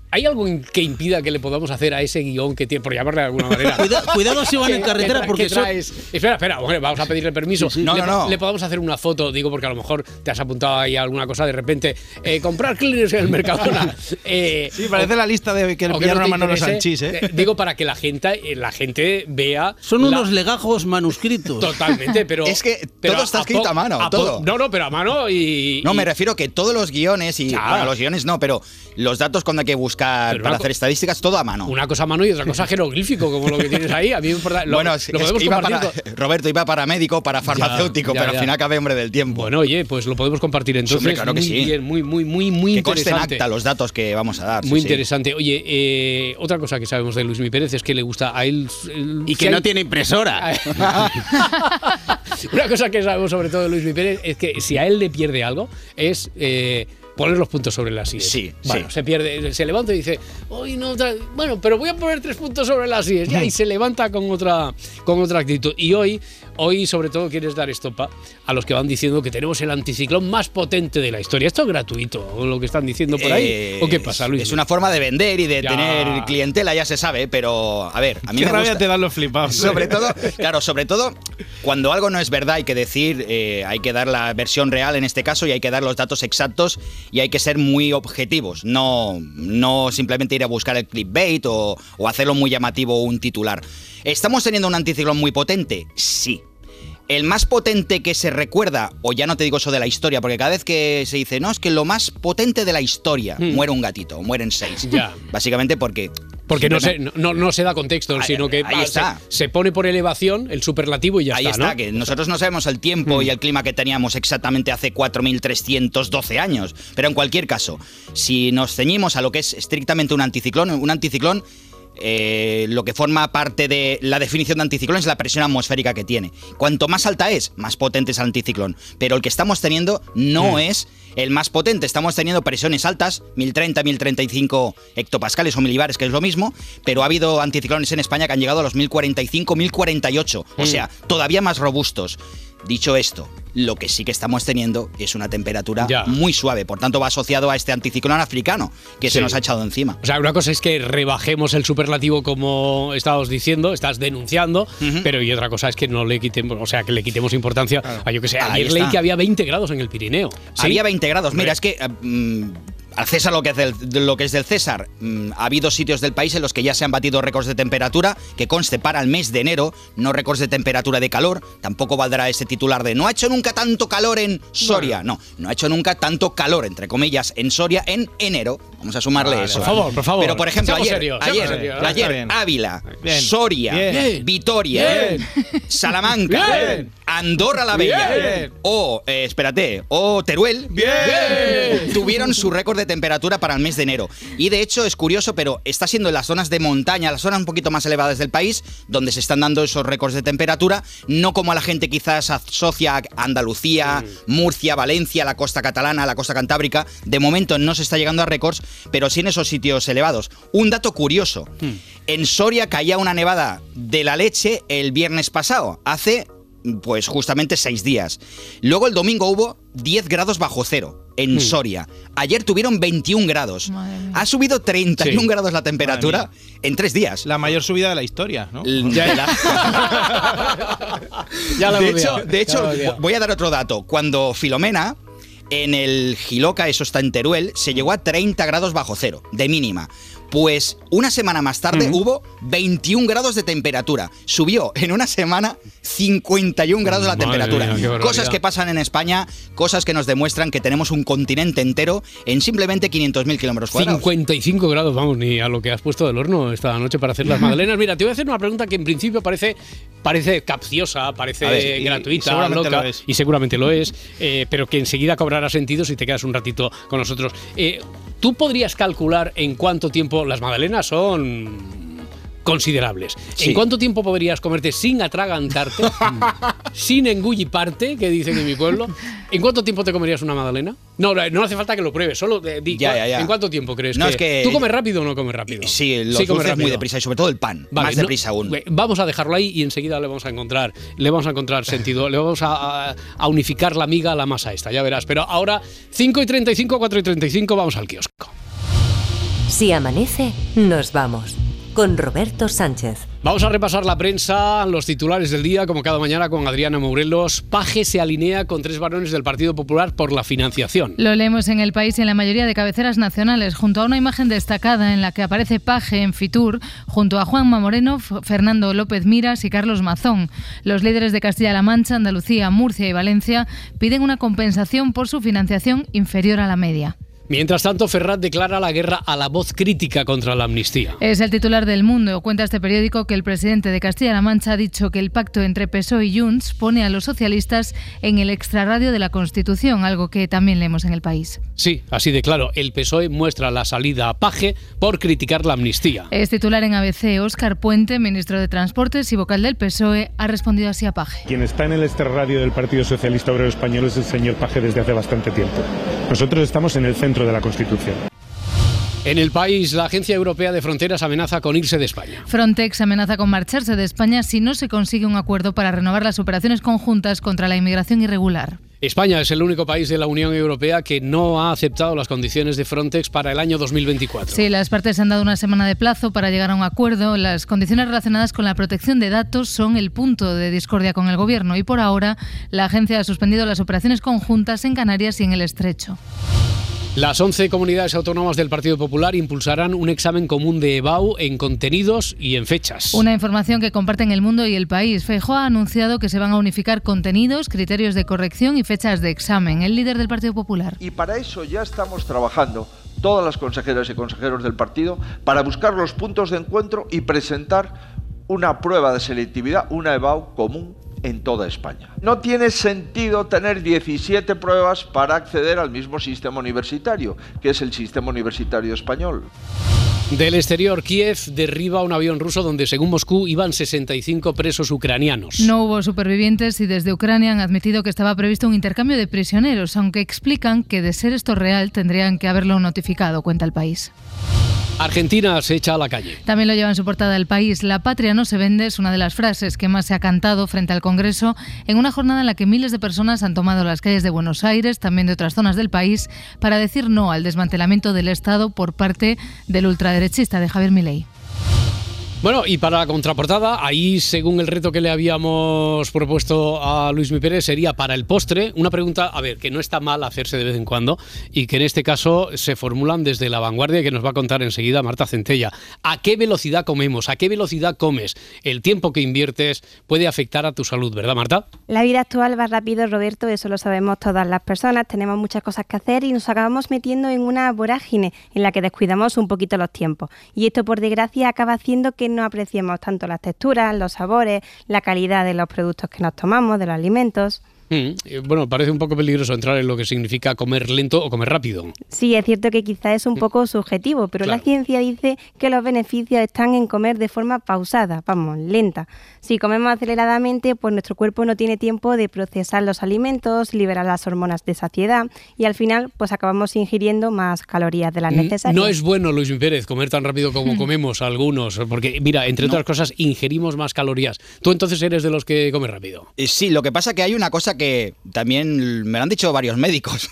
¿Hay algo que impida que le podamos hacer a ese guion que tiene, por llamarle de alguna manera? Cuida- cuidado si van en carretera, porque traes- Espera, espera, hombre, vamos a pedirle permiso. No, le, no, no. le podemos hacer una foto, digo, porque a lo mejor te has apuntado ahí a alguna cosa de repente. eh, comprar cleaners en el Mercadona. Eh, Sí, parece la lista de que le o pillaron a Manolo Sanchís, ¿eh? eh, Digo, para que la gente, eh, la gente vea. Son la- unos legajos manuscritos. Totalmente, pero. Es que pero todo está escrito po- a mano, po- todo. No, no, pero a mano y. No, y- me refiero que todos los guiones y. Ya. Bueno, los guiones no, pero los datos cuando hay que buscar Pero para hacer estadísticas, todo a mano. Una cosa a mano y otra cosa jeroglífico, como lo que tienes ahí. A mí me importa. Lo, bueno, lo es- es podemos que iba compartir para, Roberto iba para médico, para farmacéutico, Ya, ya, pero ya. al final acabé hombre del tiempo. Bueno, oye, pues lo podemos compartir entonces. hombre, claro que muy sí. bien, muy, muy, muy, muy que conste en interesante. acta los datos que vamos a dar. sí, Muy sí. interesante. Oye, eh, otra cosa que sabemos de Luis Mi Pérez es que le gusta a él. el- Y si que no hay- tiene impresora. Una cosa que sabemos sobre todo de Luis Mi Pérez es que si a él le pierde algo es eh, poner los puntos sobre las IES. Sí, Bueno, sí. se pierde, se levanta y dice, hoy no, bueno, pero voy a poner tres puntos sobre las IES. Ya, y se levanta con otra, con otra actitud. Y hoy, hoy sobre todo quieres dar estopa a los que van diciendo que tenemos el anticiclón más potente de la historia. ¿Esto es gratuito? ¿O lo que están diciendo por ahí? Eh, ¿O qué pasa, Luis? Es una forma de vender y de Ya. tener clientela, ya se sabe, pero a ver, a mí Qué me rabia gusta. te dan los flipados. Sobre todo, claro, sobre todo cuando algo no es verdad hay que decir, eh, hay que dar la versión real en este caso y hay que dar los datos exactos y hay que ser muy objetivos, no, no simplemente ir a buscar el clickbait o, o hacerlo muy llamativo un titular. ¿Estamos teniendo un anticiclón muy potente? Sí. El más potente que se recuerda, o ya no te digo eso de la historia, porque cada vez que se dice, no, es que lo más potente de la historia, muere un gatito, o mueren seis. Hmm. Ya. Básicamente porque... Porque no se, no, no se da contexto, Ahí- sino que ahí está. Se, se pone por elevación el superlativo y ya Ahí está. está, ¿no? que nosotros no sabemos el tiempo y el clima que teníamos exactamente hace 4.312 años. Pero en cualquier caso, si nos ceñimos a lo que es estrictamente un anticiclón, un anticiclón eh, lo que forma parte de la definición de anticiclón es la presión atmosférica que tiene. Cuanto más alta es, más potente es el anticiclón. Pero el que estamos teniendo no Mm. es el más potente. Estamos teniendo presiones altas, 1030, 1035 hectopascales o milibares, que es lo mismo, pero ha habido anticiclones en España que han llegado a los 1045, 1048. O Mm. sea, todavía más robustos. Dicho esto, lo que sí que estamos teniendo es una temperatura Ya. muy suave. Por tanto, va asociado a este anticiclón africano que Sí. se nos ha echado encima. O sea, una cosa es que rebajemos el superlativo como estabas diciendo, estás denunciando, pero y otra cosa es que no le quitemos, o sea, que le quitemos importancia a yo que sé, Ahí ayer leí que había 20 grados en el Pirineo. ¿Sí? Había 20 grados. Mira, es que eh, mm, al César lo que, es del, de lo que es del César, mm, ha habido sitios del país en los que ya se han batido récords de temperatura, que conste para el mes de enero, no récords de temperatura de calor. Tampoco valdrá ese titular de no ha hecho nunca tanto calor en Soria. No, no ha hecho nunca tanto calor, entre comillas, en Soria en enero. Vamos a sumarle Vale, eso. por favor, por favor. Pero por ejemplo, ayer, serios, ayer, serios. ayer. Ávila, Bien. Soria, Bien. Vitoria, Bien. Salamanca. Andorra la Bella o, eh, espérate, o Teruel Bien. tuvieron su récord de temperatura para el mes de enero. Y de hecho es curioso, pero está siendo en las zonas de montaña, las zonas un poquito más elevadas del país, donde se están dando esos récords de temperatura, no como a la gente quizás asocia a Andalucía, Murcia, Valencia, la costa catalana, la costa cantábrica. De momento no se está llegando a récords, pero sí en esos sitios elevados. Un dato curioso. En Soria caía una nevada de la leche el viernes pasado, hace pues justamente seis días. Luego el domingo hubo 10 grados bajo cero en Hmm. Soria. Ayer tuvieron 21 grados. Ha subido 31 Sí. grados la temperatura en tres días. La mayor subida de la historia, ¿no? Ya la de hemos hecho, de ya hecho voy a dar otro dato. Cuando Filomena, en el Giloca, eso está en Teruel, se llegó a 30 grados bajo cero, de mínima. Pues una semana más tarde hubo 21 grados de temperatura. Subió en una semana 51 grados la temperatura. mía, cosas que pasan en España, cosas que nos demuestran que tenemos un continente entero en simplemente 500.000 kilómetros cuadrados. 55 grados, vamos, ni a lo que has puesto del horno esta noche para hacer las magdalenas. Mira, te voy a hacer una pregunta que en principio parece, parece capciosa, parece A ver, y- y gratuita, seguramente loca, lo es. y seguramente lo es, eh, pero que enseguida cobrará sentido si te quedas un ratito con nosotros. Eh, ¿Tú podrías calcular en cuánto tiempo las magdalenas son considerables? Sí. ¿En cuánto tiempo podrías comerte sin atragantarte, sin engulliparte, que dicen en mi pueblo? ¿En cuánto tiempo te comerías una magdalena? No, no no hace falta que lo pruebes, solo eh, di, Ya, ya, ya. ¿en cuánto tiempo crees No, que, es que- ¿Tú comes rápido o no comes rápido? Sí, los comes dulces muy deprisa y sobre todo el pan, Vale, más no- deprisa aún. Vamos a dejarlo ahí y enseguida le vamos a encontrar, le vamos a encontrar sentido, le vamos a, a- a unificar la miga a la masa esta, ya verás. Pero ahora, 5 y 35, 4 y 35, vamos al kiosco. Si amanece, nos vamos. Con Roberto Sánchez. Vamos a repasar la prensa, los titulares del día, como cada mañana con Adriana Morelos. Paje se alinea con tres varones del Partido Popular por la financiación. Lo leemos en el país y en la mayoría de cabeceras nacionales, junto a una imagen destacada en la que aparece Paje en Fitur, junto a Juanma Moreno, Fernando López Miras y Carlos Mazón. Los líderes de Castilla-La Mancha, Andalucía, Murcia y Valencia piden una compensación por su financiación inferior a la media. Mientras tanto, Ferrat declara la guerra a la voz crítica contra la amnistía. Es el titular del Mundo. Cuenta este periódico que el presidente de Castilla-La Mancha ha dicho que el pacto entre PSOE y Junts pone a los socialistas en el extrarradio de la Constitución, algo que también leemos en el país. Sí, así de claro, el PSOE muestra la salida a Paje por criticar la amnistía. Es titular en ABC. Óscar Puente, ministro de Transportes y vocal del PSOE, ha respondido así a Paje. Quien está en el extrarradio del Partido Socialista Obrero Español es el señor Paje desde hace bastante tiempo. Nosotros estamos en el centro de la Constitución. En el país, la Agencia Europea de Fronteras amenaza con irse de España. Frontex amenaza con marcharse de España si no se consigue un acuerdo para renovar las operaciones conjuntas contra la inmigración irregular. España es el único país de la Unión Europea que no ha aceptado las condiciones de Frontex para el año 2024. Sí, las partes han dado una semana de plazo para llegar a un acuerdo. Las condiciones relacionadas con la protección de datos son el punto de discordia con el Gobierno y por ahora la agencia ha suspendido las operaciones conjuntas en Canarias y en el Estrecho. Las 11 comunidades autónomas del Partido Popular impulsarán un examen común de EBAU en contenidos y en fechas. Una información que comparten el mundo y el país. Feijóo ha anunciado que se van a unificar contenidos, criterios de corrección y fechas de examen. El líder del Partido Popular. Y para eso ya estamos trabajando todas las consejeras y consejeros del partido para buscar los puntos de encuentro y presentar una prueba de selectividad, una EBAU común en toda España. No tiene sentido tener 17 pruebas para acceder al mismo sistema universitario, que es el sistema universitario español. Del exterior, Kiev derriba un avión ruso donde, según Moscú, iban 65 presos ucranianos. No hubo supervivientes y desde Ucrania han admitido que estaba previsto un intercambio de prisioneros, aunque explican que de ser esto real tendrían que haberlo notificado, cuenta el país. Argentina se echa a la calle. También lo lleva en su portada el país. La patria no se vende es una de las frases que más se ha cantado frente al Congreso en una jornada en la que miles de personas han tomado las calles de Buenos Aires, también de otras zonas del país, para decir no al desmantelamiento del Estado por parte del ultraderechista de Javier Milei. Bueno, y para la contraportada, ahí según el reto que le habíamos propuesto a Luis Mi Pérez, sería para el postre una pregunta, a ver, que no está mal hacerse de vez en cuando y que en este caso se formulan desde la vanguardia que nos va a contar enseguida Marta Centella. ¿A qué velocidad comemos? ¿A qué velocidad comes? El tiempo que inviertes puede afectar a tu salud, ¿verdad, Marta? La vida actual va rápido, Roberto, eso lo sabemos todas las personas, tenemos muchas cosas que hacer y nos acabamos metiendo en una vorágine en la que descuidamos un poquito los tiempos. Y esto, por desgracia, acaba haciendo que no apreciemos tanto las texturas, los sabores, la calidad de los productos que nos tomamos, de los alimentos. Mm, eh, Bueno, parece un poco peligroso entrar en lo que significa comer lento o comer rápido. Sí, es cierto que quizá es un poco subjetivo, pero la ciencia dice que los beneficios están en comer de forma pausada, vamos, lenta. Si comemos aceleradamente, pues nuestro cuerpo no tiene tiempo de procesar los alimentos, liberar las hormonas de saciedad y al final pues acabamos ingiriendo más calorías de las Mm, necesarias. No es bueno, Luis Pérez, comer tan rápido como comemos algunos, porque mira, entre otras cosas, ingerimos más calorías. Tú entonces eres de los que comes rápido. Eh, Sí, lo que pasa que hay una cosa que también me lo han dicho varios médicos.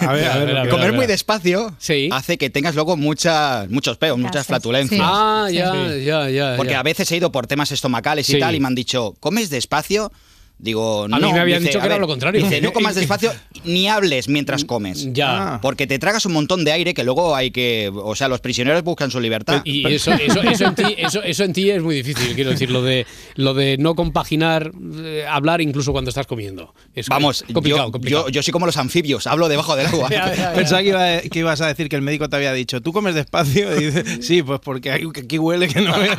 A ver, a ver, a ver, Comer a ver. muy despacio hace que tengas luego muchas, muchos peos, muchas flatulencias. Sí. Ah, ya, Sí. ya, ya, Porque ya. a veces he ido por temas estomacales Sí. y tal y me han dicho, ¿comes despacio? Digo, no. mí me habían Dice, dicho que era lo contrario. Dice, no comas despacio ni hables mientras comes. Ya. Porque te tragas un montón de aire que luego hay que. O sea, los prisioneros buscan su libertad. Y eso, eso, eso, en ti, eso, eso en ti es muy difícil, quiero decir, lo de, lo de no compaginar, eh, hablar incluso cuando estás comiendo. Es Vamos, complicado, yo, complicado. Yo, yo soy como los anfibios, hablo debajo del agua. Pensaba que, iba- que ibas a decir que el médico te había dicho, ¿tú comes despacio? Y dices, sí, pues porque aquí, huele que no veas".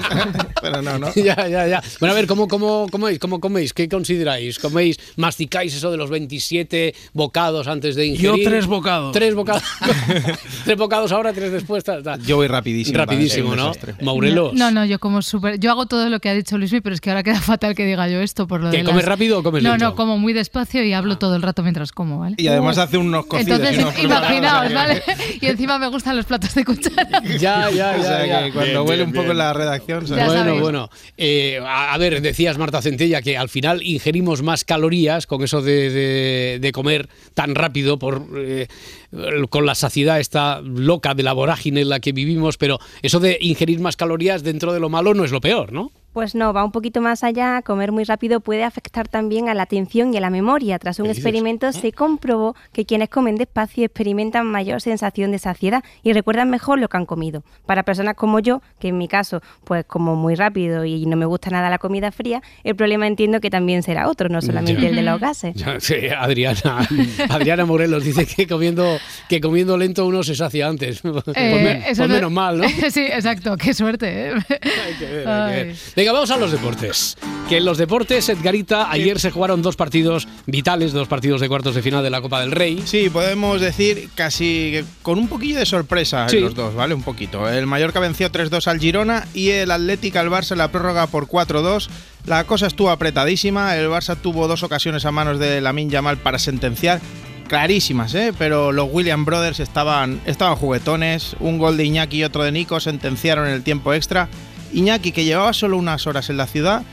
Pero no, no. Ya, ya, ya. Bueno, a ver, ¿cómo, cómo, coméis? ¿Cómo coméis? ¿Qué consideráis? ¿Coméis, masticáis eso de los 27 bocados antes de Yo ingerir? tres bocados. Tres bocados. tres bocados ahora, tres después. tal, tal. Yo voy rapidísimo. Rapidísimo, ¿no? Maurelos. No, no, yo como súper. Yo hago todo lo que ha dicho Luismi, pero es que ahora queda fatal que diga yo esto por lo ¿Que de. comes las- rápido o comes No, lento? no, como muy despacio y hablo todo el rato mientras como, ¿vale? Y además hace unos cocidos. Entonces, unos imaginaos, ¿vale? Y encima me gustan los platos de cuchara. Ya, ya, O sea, ya. que cuando Bien, huele bien, un poco bien. la redacción... Ya bueno, sabéis. bueno. Eh, a, a ver, decías Marta Centella que al final ingerimos más calorías con eso de, de- comer tan rápido por eh, con la saciedad esta loca de la vorágine en la que vivimos, pero eso de ingerir más calorías dentro de lo malo no es lo peor, ¿no? Pues no, va un poquito más allá. Comer muy rápido puede afectar también a la atención y a la memoria. Tras un experimento se comprobó que quienes comen despacio experimentan mayor sensación de saciedad y recuerdan mejor lo que han comido. Para personas como yo, que en mi caso, pues como muy rápido y no me gusta nada la comida fría, el problema entiendo que también será otro, no solamente Ya. el de los gases. Ya, sí, Adriana, Adriana Morelos dice que comiendo, que comiendo lento uno se sacia antes. Pues, Eh, pues no- menos mal, ¿no? sí, exacto, qué suerte. ¿eh? Hay que ver, hay que ver. Venga, vamos a los deportes. Que en los deportes, Edgarita, ayer se jugaron dos partidos vitales, dos partidos de cuartos de final de la Copa del Rey. Sí, podemos decir casi que con un poquillo de sorpresa Sí. los dos, ¿vale? Un poquito. El Mallorca venció 3-2 al Girona y el Atlético al Barça en la prórroga por 4-2. La cosa estuvo apretadísima. El Barça tuvo dos ocasiones a manos de Lamin Yamal para sentenciar. Clarísimas, ¿eh? Pero los William Brothers estaban, estaban juguetones. Un gol de Iñaki y otro de Nico sentenciaron en el tiempo extra. Iñaki, que llevaba solo unas horas en la ciudad,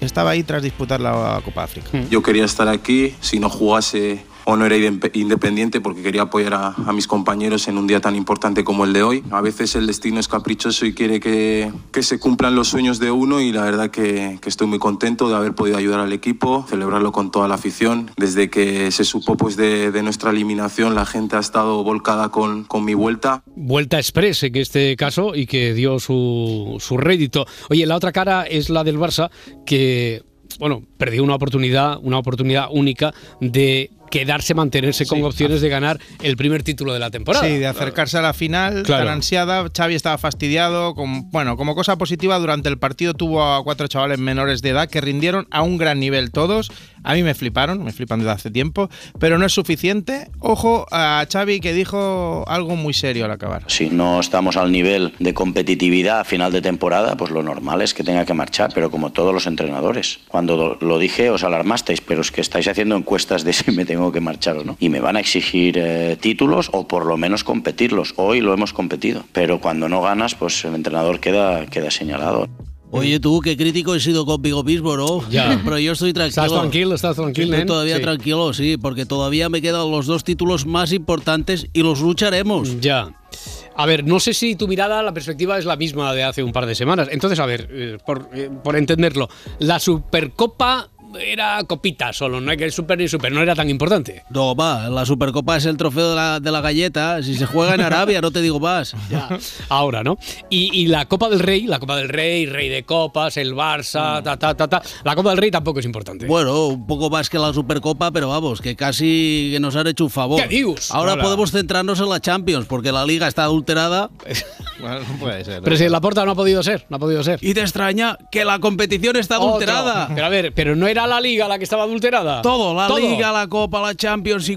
estaba ahí tras disputar la Copa África. Yo quería estar aquí, si no jugase o no era inde- independiente porque quería apoyar a, mis compañeros en un día tan importante como el de hoy. A veces el destino es caprichoso y quiere que, que se cumplan los sueños de uno y la verdad que, que estoy muy contento de haber podido ayudar al equipo, celebrarlo con toda la afición. Desde que se supo pues, de, de nuestra eliminación la gente ha estado volcada con, con mi vuelta. Vuelta express en este caso y que dio su, su rédito. Oye, la otra cara es la del Barça que, bueno, perdió una oportunidad, una oportunidad única de quedarse, mantenerse con opciones de ganar el primer título de la temporada. Sí, de acercarse a la final Claro. tan ansiada. Xavi estaba fastidiado. Con, bueno, como cosa positiva, durante el partido tuvo a cuatro chavales menores de edad que rindieron a un gran nivel todos. A mí me fliparon, me flipan desde hace tiempo, pero no es suficiente. Ojo a Xavi que dijo algo muy serio al acabar. Si no estamos al nivel de competitividad a final de temporada, pues lo normal es que tenga que marchar, pero como todos los entrenadores. Cuando lo dije os alarmasteis, pero es que estáis haciendo encuestas de si me tengo que marchar o no. Y me van a exigir eh, títulos o por lo menos competirlos. Hoy lo hemos competido, pero cuando no ganas, pues el entrenador queda, queda señalado. Oye, tú, qué crítico he sido conmigo mismo, ¿no? Ya. Pero yo estoy tranquilo. Estás tranquilo, estás tranquilo, Estoy nen. todavía Sí. tranquilo, sí, porque todavía me quedan los dos títulos más importantes y los lucharemos. Ya. A ver, no sé si tu mirada, la perspectiva es la misma de hace un par de semanas. Entonces, a ver, eh, por, eh, por entenderlo, la Supercopa era copita solo, no hay que super ni super, no era tan importante. No, va, la Supercopa es el trofeo de la, de la galleta. Si se juega en Arabia, no te digo más. Ya, ahora, ¿no? Y, y la Copa del Rey, la Copa del Rey, Rey de Copas, el Barça, ta, ta, ta, ta. La Copa del Rey tampoco es importante. Bueno, un poco más que la Supercopa, pero vamos, que casi que nos han hecho un favor. ¿Qué dios? Ahora Hola. podemos centrarnos en la Champions, porque la Liga está adulterada. Bueno, no puede ser. Pero si la porta no ha podido ser, no ha podido ser. Y te extraña que la competición está Otro. adulterada. Pero a ver, pero no era la Liga la que estaba adulterada. Todo, la Liga, la Copa, la Champions,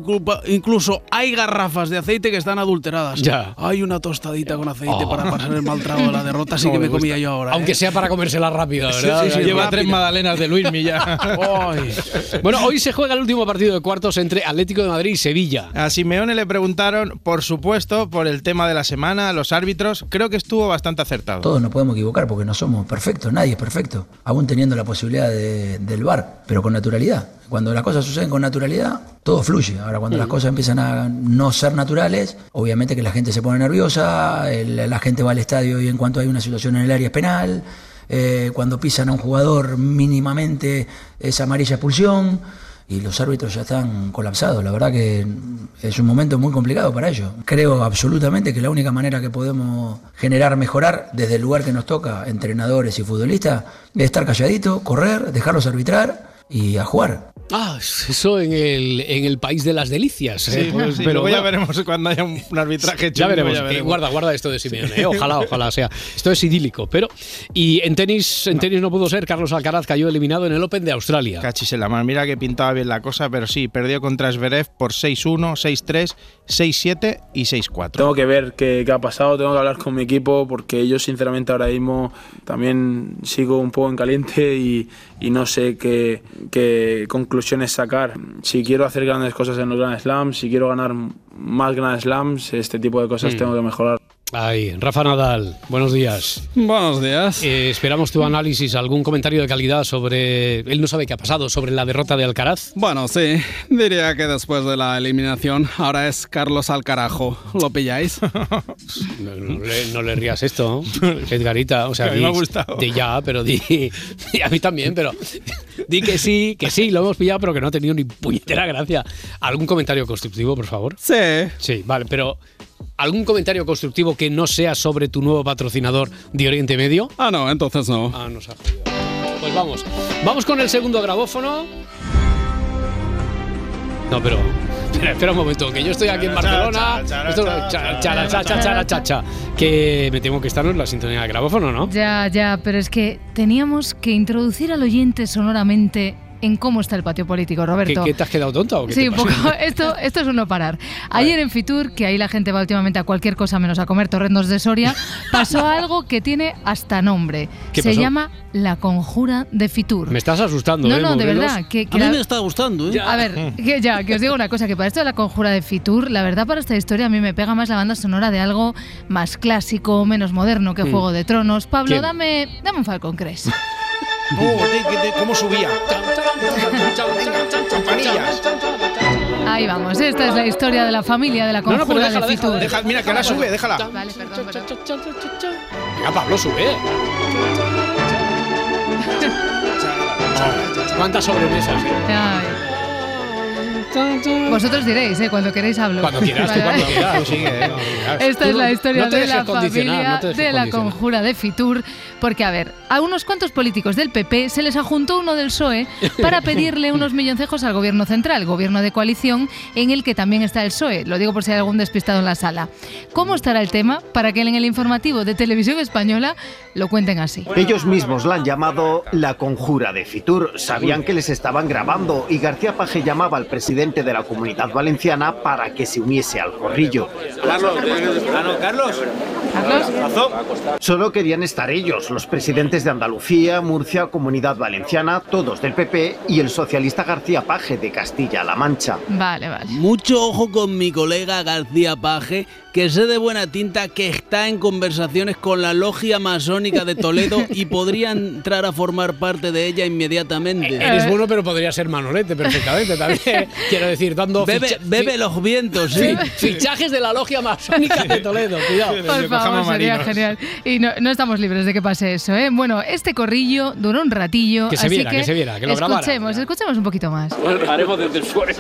incluso hay garrafas de aceite que están adulteradas. Ya. Hay una tostadita con aceite Oh. para pasar el mal trago de la derrota, sí No que me comía yo ahora. Aunque ¿eh? sea para comérsela rápido, Sí, ¿verdad? sí, sí, Lleva rápido. tres magdalenas de Luis Milla. Ay. Bueno, hoy se juega el último partido de cuartos entre Atlético de Madrid y Sevilla. A Simeone le preguntaron, por supuesto, por el tema de la semana, los árbitros. Creo que estuvo bastante acertado. Todos nos podemos equivocar porque no somos perfectos, nadie es perfecto, aún teniendo la posibilidad de- del VAR, pero con naturalidad. Cuando las cosas suceden con naturalidad, todo fluye. Ahora, cuando las cosas empiezan a no ser naturales, obviamente que la gente se pone nerviosa, el- la gente va al estadio y en cuanto hay una situación en el área es penal, eh, cuando pisan a un jugador mínimamente es amarilla expulsión y los árbitros ya están colapsados. La verdad que es un momento muy complicado para ellos. Creo absolutamente que la única manera que podemos generar, mejorar desde el lugar que nos toca, entrenadores y futbolistas, es estar calladito, correr, dejarlos arbitrar y a jugar. Ah, eso en el, en el país de las delicias. Sí, ¿eh? pues, Pero luego ya veremos cuando haya un, un arbitraje Ya chungo, veremos. Eh, guarda, guarda esto de Simeone. ¿eh? Ojalá, ojalá sea. Esto es idílico. Pero. Y en tenis, en tenis no pudo ser. Carlos Alcaraz cayó eliminado en el Open de Australia. Cachis en la mano. Mira que pintaba bien la cosa, pero sí, perdió contra Zverev por 6-1, 6-3, 6-7 y 6-4. Tengo que ver qué, qué ha pasado, tengo que hablar con mi equipo porque yo sinceramente ahora mismo también sigo un poco en caliente y, y no sé qué, qué conclusiones sacar. Si quiero hacer grandes cosas en los Grand Slams, si quiero ganar más Grand Slams, este tipo de cosas Mm. tengo que mejorar. Ay, Rafa Nadal, buenos días. Buenos días. Eh, esperamos tu análisis, algún comentario de calidad sobre. Él no sabe qué ha pasado, sobre la derrota de Alcaraz. Bueno, sí, diría que después de la eliminación ahora es Carlos Alcarajo. ¿Lo pilláis? No, no le, no le rías esto. Edgarita. O sea, mí me ha di- gustado. di ya, pero di. y a mí también, pero. Di que sí, que sí, lo hemos pillado, pero que no ha tenido ni puñetera gracia. ¿Algún comentario constructivo, por favor? Sí. Sí, vale, pero. ¿Algún comentario constructivo que no sea sobre tu nuevo patrocinador de Oriente Medio? Ah, no, entonces no. Ah, nos ha jodido. Pues vamos. Vamos con el segundo grabófono. No, pero. Espera, espera un momento, que yo estoy aquí en Barcelona. Que me tengo que estar en la sintonía de grabófono, ¿no? Ya, ya, pero es que teníamos que introducir al oyente sonoramente en cómo está el patio político, ¿Qué, Roberto. qué te has quedado tonta o qué Sí, te un poco. Esto, esto es un no parar. Ayer en Fitur, que ahí la gente va últimamente a cualquier cosa menos a comer torrendos de Soria, pasó algo que tiene hasta nombre. ¿Qué Se pasó? llama la conjura de Fitur. Me estás asustando, No, ¿eh? no, de verdad. Que, que A mí me está gustando, ¿eh? A ver, que ya, que os digo una cosa, que para esto de la conjura de Fitur, la verdad para esta historia a mí me pega más la banda sonora de algo más clásico, menos moderno que Mm. Juego de Tronos. Pablo, ¿Quién? dame, dame un Falcon Crest. Oh, de- de- de- ¿Cómo subía? Campanillas. Ahí vamos, esta es la historia de la familia de la No, no, conjura pero déjala, de déjala, déjala. Mira, que ahora sube, déjala. Vale, perdón, perdón. Venga, Pablo, sube. ¿Cuántas sobremesas? eh? Ay. Vosotros diréis, ¿eh? Cuando queréis hablo. Cuando quieras, tú cuando quieras. sigue, eh, cuando quieras. Esta Tú es la historia no de la familia de la conjura de Fitur, porque a ver, a unos cuantos políticos del PP se les ajuntó uno del PSOE para pedirle unos milloncejos al gobierno central, gobierno de coalición, en el que también está el PSOE. Lo digo por si hay algún despistado en la sala. ¿Cómo estará el tema? Para que en el informativo de Televisión Española lo cuenten así. Ellos mismos la han llamado la conjura de Fitur. Sabían que les estaban grabando y García Paje llamaba al presidente de la comunidad valenciana para que se uniese al corrillo. Carlos, Carlos. Solo querían estar ellos, los presidentes de Andalucía, Murcia, Comunidad Valenciana, todos del PP y el socialista García Paje de Castilla-La Mancha. Vale, vale. Mucho ojo con mi colega García Paje, que sé de buena tinta que está en conversaciones con la logia masónica de Toledo y podría entrar a formar parte de ella inmediatamente. Eres bueno, pero podría ser Manolete perfectamente también. Quiero decir, dando Bebe, ficha- bebe fi- los vientos, sí. fi- fichajes de la logia masónica de Toledo. Cuidado. Por favor, sería genial. Y no, no estamos libres de que pase eso, ¿eh? Bueno, este corrillo duró un ratillo. Que se así viera, que se viera, que lo. Escuchemos, escuchemos un poquito más. Haremos desde el suelo.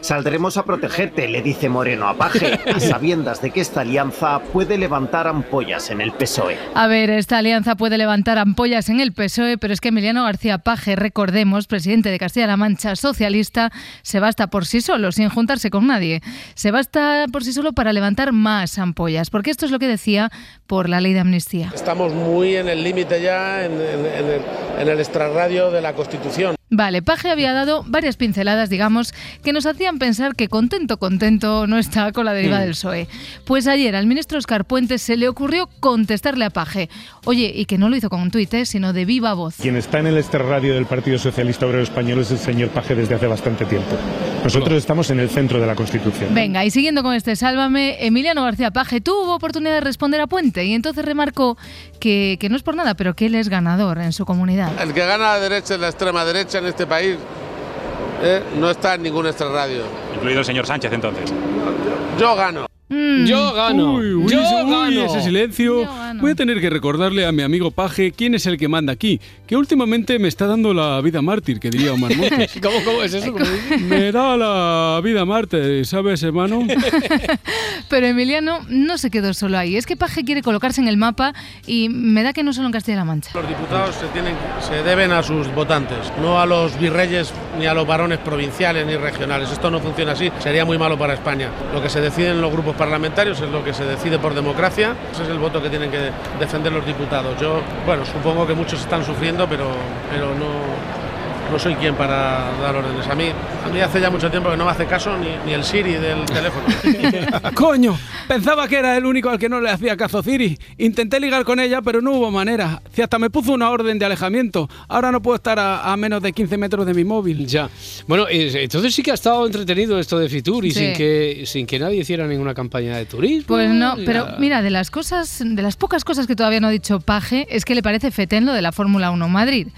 Saldremos a protegerte, le dice Moreno a Paje, a sabiendas de que esta alianza puede levantar ampollas en el PSOE. A ver, esta alianza puede levantar ampollas en el PSOE, pero es que Emiliano García Paje, recordemos, presidente de Castilla-La Mancha socialista, se basta por sí solo, sin juntarse con nadie. Se basta por sí solo para levantar más ampollas, porque esto es lo que decía por la ley de amnistía. Estamos muy en el límite ya, en, en- en el, en el extrarradio de la Constitución. Vale, Paje había dado varias pinceladas, digamos, que nos hacían pensar que contento, contento no está con la deriva Mm. del PSOE. Pues ayer al ministro Oscar Puentes se le ocurrió contestarle a Paje. Oye, y que no lo hizo con un tuit, ¿eh? sino de viva voz. Quien está en el extrarradio del Partido Socialista Obrero Español es el señor Paje desde hace bastante tiempo. Nosotros estamos en el centro de la Constitución. Venga, y siguiendo con este Sálvame, Emiliano García Paje tuvo oportunidad de responder a Puente y entonces remarcó que, que no es por nada, pero que él es ganador en su comunidad. El que gana la derecha es la extrema derecha en este país. ¿eh? No está en ningún extrarradio. Incluido el señor Sánchez, entonces. Yo gano. Mm. Yo gano. Uy, uy, yo ese, uy, gano. ese silencio. Voy a tener que recordarle a mi amigo Paje quién es el que manda aquí, que últimamente me está dando la vida mártir, que diría Omar Montes. ¿Cómo, cómo es eso? ¿Cómo? Me da la vida mártir, ¿sabes, hermano? Pero Emiliano no se quedó solo ahí. Es que Paje quiere colocarse en el mapa y me da que no solo en Castilla-La Mancha. Los diputados se, tienen, se deben a sus votantes, no a los virreyes ni a los varones provinciales ni regionales. Esto no funciona así, sería muy malo para España. Lo que se decide en los grupos parlamentarios es lo que se decide por democracia, ese es el voto que tienen que defender los diputados. Yo, bueno, supongo que muchos están sufriendo, pero, pero no, no soy quien para dar órdenes. A mí, a mí hace ya mucho tiempo que no me hace caso ni, ni el Siri del teléfono. Coño, pensaba que era el único al que no le hacía caso Ciri. Intenté ligar con ella, pero no hubo manera. Si hasta me puso una orden de alejamiento. Ahora no puedo estar a, a menos de 15 metros de mi móvil. Ya. Bueno, entonces sí que ha estado entretenido esto de Fitur y Sí. sin, que, sin que nadie hiciera ninguna campaña de turismo. Pues no, pero nada. mira, de las cosas, de las pocas cosas que todavía no ha dicho Paje, es que le parece fetén lo de la Fórmula 1 Madrid.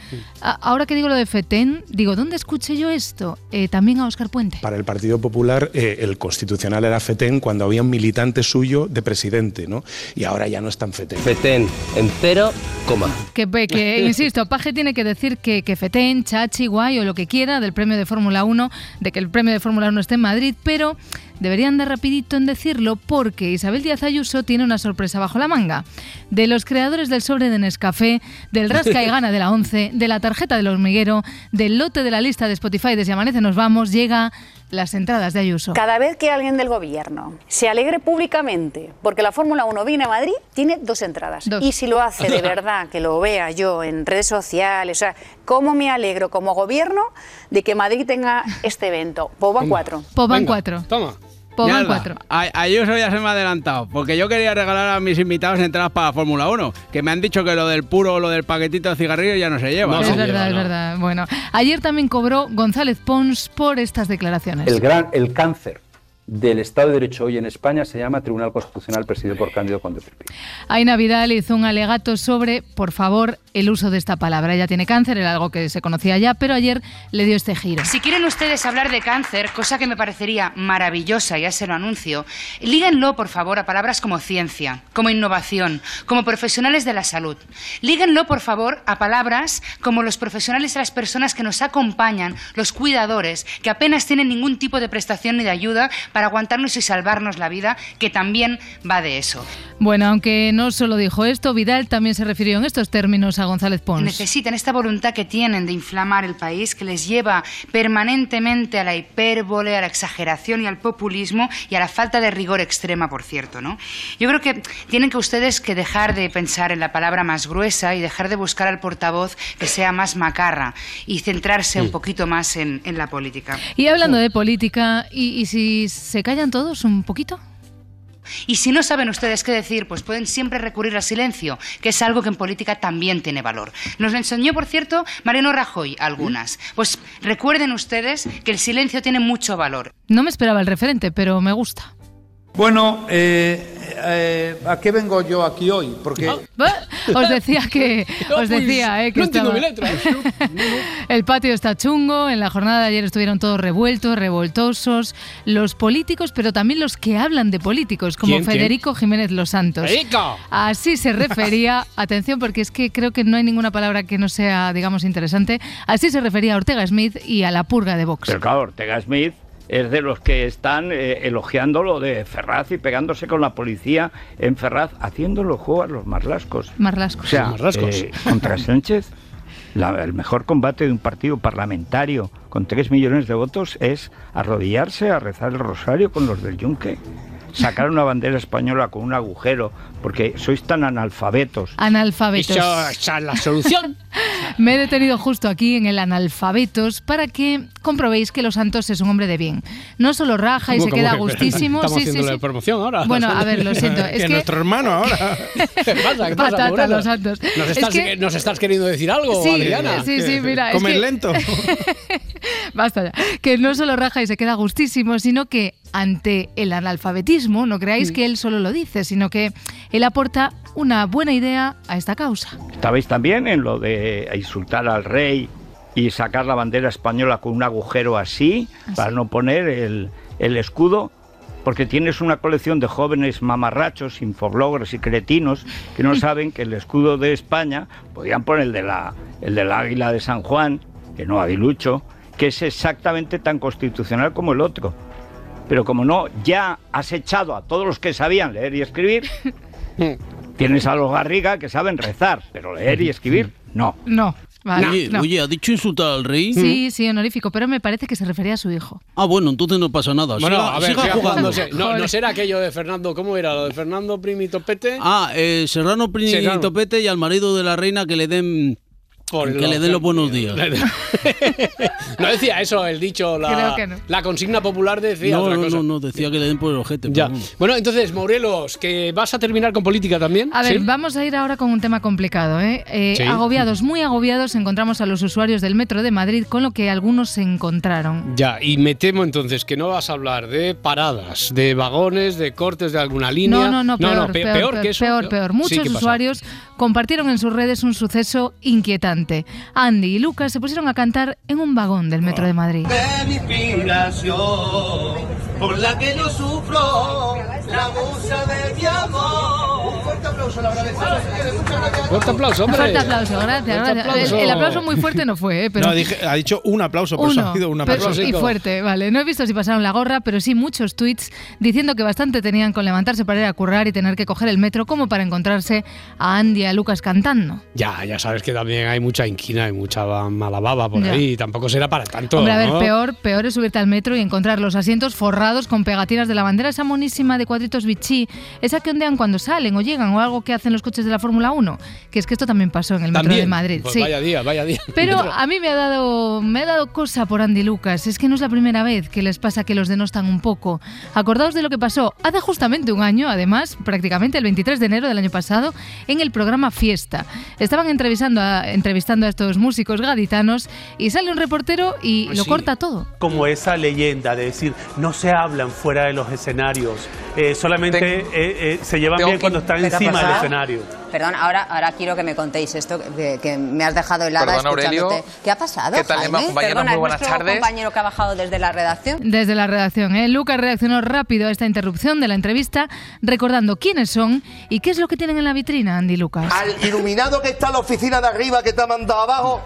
A- ahora que digo lo de fetén, digo, ¿dónde escuché yo esto? Eh, también a Óscar Puente. Para el Partido Popular, eh, el constitucional era FETEN cuando había un militante suyo de presidente, ¿no? Y ahora ya no es tan FETEN. FETEN en cero, coma. Que, que, insisto, Paje tiene que decir que, que Fetén, Chachi, Guay o lo que quiera del premio de Fórmula 1, de que el premio de Fórmula 1 esté en Madrid, pero deberían dar rapidito en decirlo porque Isabel Díaz Ayuso tiene una sorpresa bajo la manga. De los creadores del sobre de Nescafé, del rasca y gana de la 11, de la tarjeta del hormiguero, del lote de la lista de Spotify de Si Amanece Nos Vamos, llega las entradas de Ayuso. Cada vez que alguien del gobierno se alegre públicamente porque la Fórmula 1 viene a Madrid, tiene dos entradas. Dos. Y si lo hace de verdad, que lo vea yo en redes sociales, o sea, ¿cómo me alegro como gobierno de que Madrid tenga este evento? Cuatro. Pues van cuatro. Toma. Pues van Mierda, cuatro. A, a Ayuso ya se me ha adelantado, porque yo quería regalar a mis invitados entradas para la Fórmula 1, que me han dicho que lo del puro o lo del paquetito de cigarrillos ya no se lleva. es verdad, es verdad. Bueno, ayer también cobró González Pons por estas declaraciones. El, gran, el cáncer del Estado de Derecho hoy en España se llama Tribunal Constitucional presidido por Cándido Conde Firpi. Aina Vidal hizo un alegato sobre, por favor, el uso de esta palabra. Ella tiene cáncer, era algo que se conocía ya, pero ayer le dio este giro. Si quieren ustedes hablar de cáncer, cosa que me parecería maravillosa, ya se lo anuncio, líguenlo, por favor, a palabras como ciencia, como innovación, como profesionales de la salud. Líguenlo, por favor, a palabras como los profesionales de las personas que nos acompañan, los cuidadores, que apenas tienen ningún tipo de prestación ni de ayuda para aguantarnos y salvarnos la vida, que también va de eso. Bueno, aunque no solo dijo esto, Vidal también se refirió en estos términos a González Pons. Necesitan esta voluntad que tienen de inflamar el país, que les lleva permanentemente a la hipérbole, a la exageración y al populismo y a la falta de rigor extrema, por cierto, ¿no? Yo creo que tienen que ustedes que dejar de pensar en la palabra más gruesa y dejar de buscar al portavoz que sea más macarra y centrarse un poquito más en, en la política. Y hablando de política, ¿y, y si se callan todos un poquito? Y si no saben ustedes qué decir, pues pueden siempre recurrir al silencio, que es algo que en política también tiene valor. Nos lo enseñó, por cierto, Mariano Rajoy algunas. Pues recuerden ustedes que el silencio tiene mucho valor. No me esperaba el referente, pero me gusta. Bueno, eh, eh, ¿a qué vengo yo aquí hoy? Porque... Va- Os decía que. No, Os pues, decía, eh, que no entiendo estaba- mi letra. El patio está chungo, en la jornada de ayer estuvieron todos revueltos, revoltosos, los políticos, pero también los que hablan de políticos, como ¿Quién, quién? Federico Jiménez Los Santos. ¡Federico! Así se refería, atención porque es que creo que no hay ninguna palabra que no sea, digamos, interesante, así se refería a Ortega Smith y a la purga de Vox. Pero claro, Ortega Smith es de los que están eh, elogiando lo de Ferraz y pegándose con la policía en Ferraz, haciéndolo juego a los marlascos. Marlascos. O sea, Marlascos. eh, contra Sánchez, la- el mejor combate de un partido parlamentario con 3 millones de votos es arrodillarse a rezar el rosario con los del Yunque. Sacar una bandera española con un agujero, porque sois tan analfabetos. Analfabetos. Eso- esa es la solución. Me he detenido justo aquí en el analfabetos para que comprobéis que Los Santos es un hombre de bien. No solo raja y ¿Cómo, se queda que- gustísimo. Estamos sí, haciendo sí. la promoción ahora. Bueno, a ver, lo siento. Es que que nuestro hermano ahora. ¿Qué pasa? ¿Qué pasa, Patata? Los Santos. ¿Nos Es estás, que- ¿Nos estás queriendo decir algo, Sí, Adriana? sí, sí, mira, es Comen que- lento. Basta ya. Que no solo raja y se queda gustísimo, sino que ante el analfabetismo, no creáis Mm. que él solo lo dice, sino que él aporta una buena idea a esta causa. Estabais también en lo de insultar al rey y sacar la bandera española con un agujero así, para no poner el, el escudo, porque tienes una colección de jóvenes mamarrachos, infobloggers y cretinos que no saben que el escudo de España, podían poner el, de la, el del águila de San Juan, que no aguilucho, que es exactamente tan constitucional como el otro. Pero como no, ya has echado a todos los que sabían leer y escribir, tienes a los Garriga que saben rezar, pero leer y escribir, no. No, vale. Oye, no. oye, ¿ha dicho insultar al rey? Sí, sí, honorífico, pero me parece que se refería a su hijo. Ah, bueno, entonces no pasa nada. Bueno, siga, a ver, siga siga jugando. No, no será aquello de Fernando, ¿cómo era? Lo de Fernando Primito Pete. Ah, eh, Serrano Prini Serrano. Topete y al marido de la reina que le den Por que le den los buenos días. no decía eso el dicho, la, Creo que no. la consigna popular decía No, otra no, cosa. no, no, decía que le den por el ojete. Ya. Bueno, entonces, Morelos, que vas a terminar con política también. A ver, ¿Sí? vamos a ir ahora con un tema complicado. ¿eh? Eh, Sí. Agobiados, muy agobiados, encontramos a los usuarios del metro de Madrid con lo que algunos se encontraron. Ya, y me temo entonces que no vas a hablar de paradas, de vagones, de cortes de alguna línea. No, no, no, peor, pe- peor, peor, que eso. peor, peor. Muchos usuarios compartieron en sus redes un suceso inquietante. Andy y Lucas se pusieron a cantar en un vagón del metro de Madrid. de mi por la que yo sufro, la musa de mi amor. Fuerte aplauso la braveza, señores, muchas gracias. Fuerte aplauso, hombre. Fuerte aplauso, gracias. Fuerte gracias. aplauso. El, el aplauso muy fuerte no fue, ¿eh? pero No, dije- ha dicho un aplauso, por eso Uno, ha sido un pero- aplauso. y fuerte, vale. No he visto si pasaron la gorra, pero sí muchos tweets diciendo que bastante tenían con levantarse para ir a currar y tener que coger el metro como para encontrarse a Andy y a Lucas cantando. Ya, ya sabes que también hay mucha inquina y mucha mala baba por Ya. ahí. Tampoco será para tanto. Hombre, a ver, ¿no? peor, peor es subirte al metro y encontrar los asientos forrados con pegatinas de la bandera, esa monísima de cuadritos Vichy, esa que ondean cuando salen o llegan o algo que hacen los coches de la Fórmula 1, que es que esto también pasó en el metro También. de Madrid. Pues sí. Vaya día, vaya día. Pero Metro. a mí me ha dado me ha dado cosa por Andy Lucas. Es que no es la primera vez que les pasa que los denostan un poco. Acordaos de lo que pasó hace justamente un año, además, prácticamente el 23 de enero del año pasado, en el programa Fiesta. Estaban entrevistando a, entrevistando a estos músicos gaditanos y sale un reportero y Pues lo sí. corta todo. Como esa leyenda de decir, no se hablan fuera de los escenarios, eh, solamente eh, eh, se llevan bien cuando están ¿Qué te ha encima del escenario. Perdón, ahora, ahora quiero que me contéis esto, que, que me has dejado helada Perdón, Aurelio. escuchándote. ¿Qué ha pasado, ¿Qué tal, Jaime? Perdona, Muy ¿es buenas nuestro tardes. compañero que ha bajado desde la redacción? Desde la redacción, ¿eh? Lucas reaccionó rápido a esta interrupción de la entrevista, recordando quiénes son y qué es lo que tienen en la vitrina, Andy Lucas. Al iluminado que está en la oficina de arriba que te ha mandado abajo,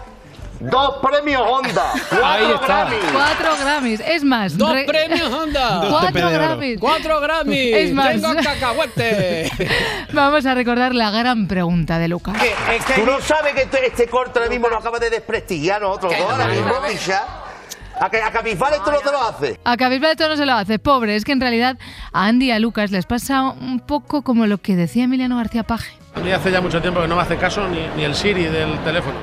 dos premios Honda, Ahí cuatro está. Grammy. Cuatro Grammys, es más. ¡Dos re- premios Honda! Cuatro Grammys. ¡Cuatro Grammys! Es más. ¡Tengo cacahuete! Vamos a recordar la gran pregunta de Lucas. Tú no sabes que este, este corte ahora mismo lo acaba de desprestigiar nosotros dos, ahora mismo. A, que- a Cabifal esto no te lo hace. A Cabify esto no se lo hace, pobre. Es que en realidad a Andy y a Lucas les pasa un poco como lo que decía Emiliano García Paje. A mí hace ya mucho tiempo que no me hace caso ni, ni el Siri del teléfono.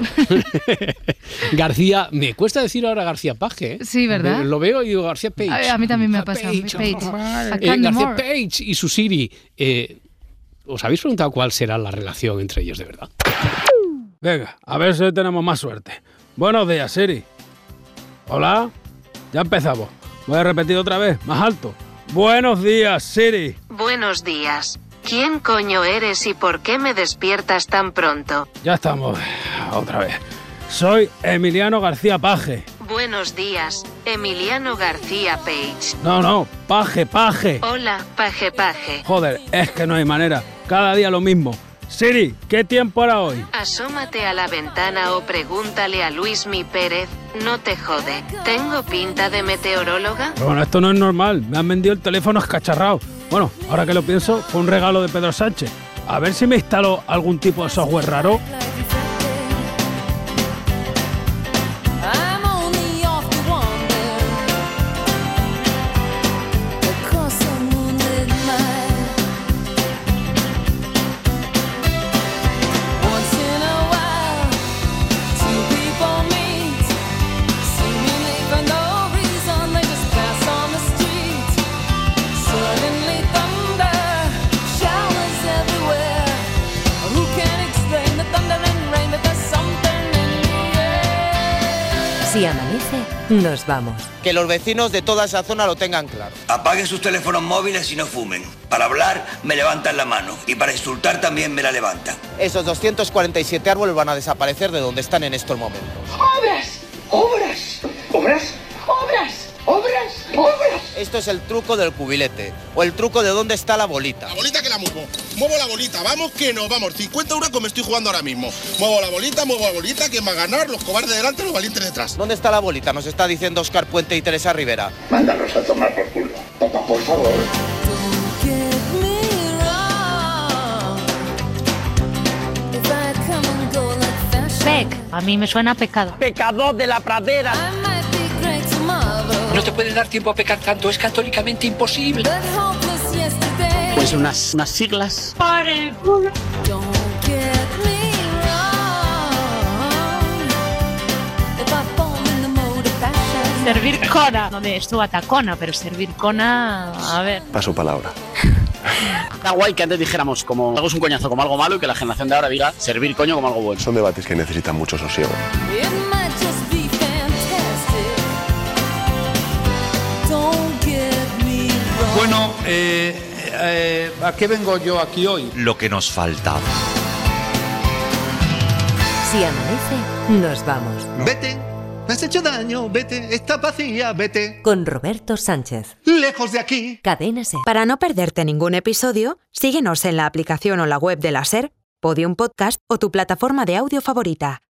García, me cuesta decir ahora García Paje. ¿eh? Sí, ¿verdad? Lo veo y digo García Page. A, a mí también me ha pasado. Page, Page. Eh, García Moore. Page y su Siri. eh, ¿Os habéis preguntado cuál será la relación entre ellos de verdad? Venga, a ver si hoy tenemos más suerte. Buenos días, Siri. Hola. Ya empezamos. Voy a repetir otra vez, más alto. Buenos días, Siri. Buenos días. ¿Quién coño eres y por qué me despiertas tan pronto? Ya estamos, otra vez. Soy Emiliano García Paje. Buenos días, Emiliano García Page. No, no, Paje, Paje. Hola, Paje, Paje. Joder, es que no hay manera. Cada día lo mismo. Siri, ¿qué tiempo hará hoy? Asómate a la ventana o pregúntale a Luis Mi Pérez. No te jode. ¿Tengo pinta de meteoróloga? Pero bueno, esto no es normal. Me han vendido el teléfono escacharrado. Bueno, ahora que lo pienso, fue un regalo de Pedro Sánchez. A ver si me instaló algún tipo de software raro. Si amanece, nos vamos. Que los vecinos de toda esa zona lo tengan claro. Apaguen sus teléfonos móviles y no fumen. Para hablar me levantan la mano y para insultar también me la levantan. Esos 247 árboles van a desaparecer de donde están en estos momentos. ¡Obras! ¡Obras! ¡Obras! ¡Obras! ¡Obras! ¡Obras! Esto es el truco del cubilete. O el truco de dónde está la bolita. La bolita que la muevo. Muevo la bolita. Vamos que nos vamos. 50 euros como estoy jugando ahora mismo. Muevo la bolita, muevo la bolita. ¿Quién va a ganar? Los cobardes delante, los valientes detrás. ¿Dónde está la bolita? Nos está diciendo Oscar Puente y Teresa Rivera. Mándanos a tomar por culo. Papá, por favor. Pec, a mí me suena a pecado. Pecador de la pradera. No te puede dar tiempo a pecar tanto, es católicamente imposible. Pues unas, unas siglas. Pare el culo. Servir cona. No de esto a tacona, pero servir cona. A ver. Paso palabra. Está guay que antes dijéramos como algo es un coñazo como algo malo y que la generación de ahora diga servir coño como algo bueno. Son debates que necesitan mucho sosiego. Bueno, eh, eh, ¿a qué vengo yo aquí hoy? Lo que nos faltaba. Si amanece, nos vamos. Vete. Me has hecho daño, vete. Esta vacía, vete. Con Roberto Sánchez. Lejos de aquí. Cadena Ser. Para no perderte ningún episodio, síguenos en la aplicación o la web de la SER, Podium Podcast o tu plataforma de audio favorita.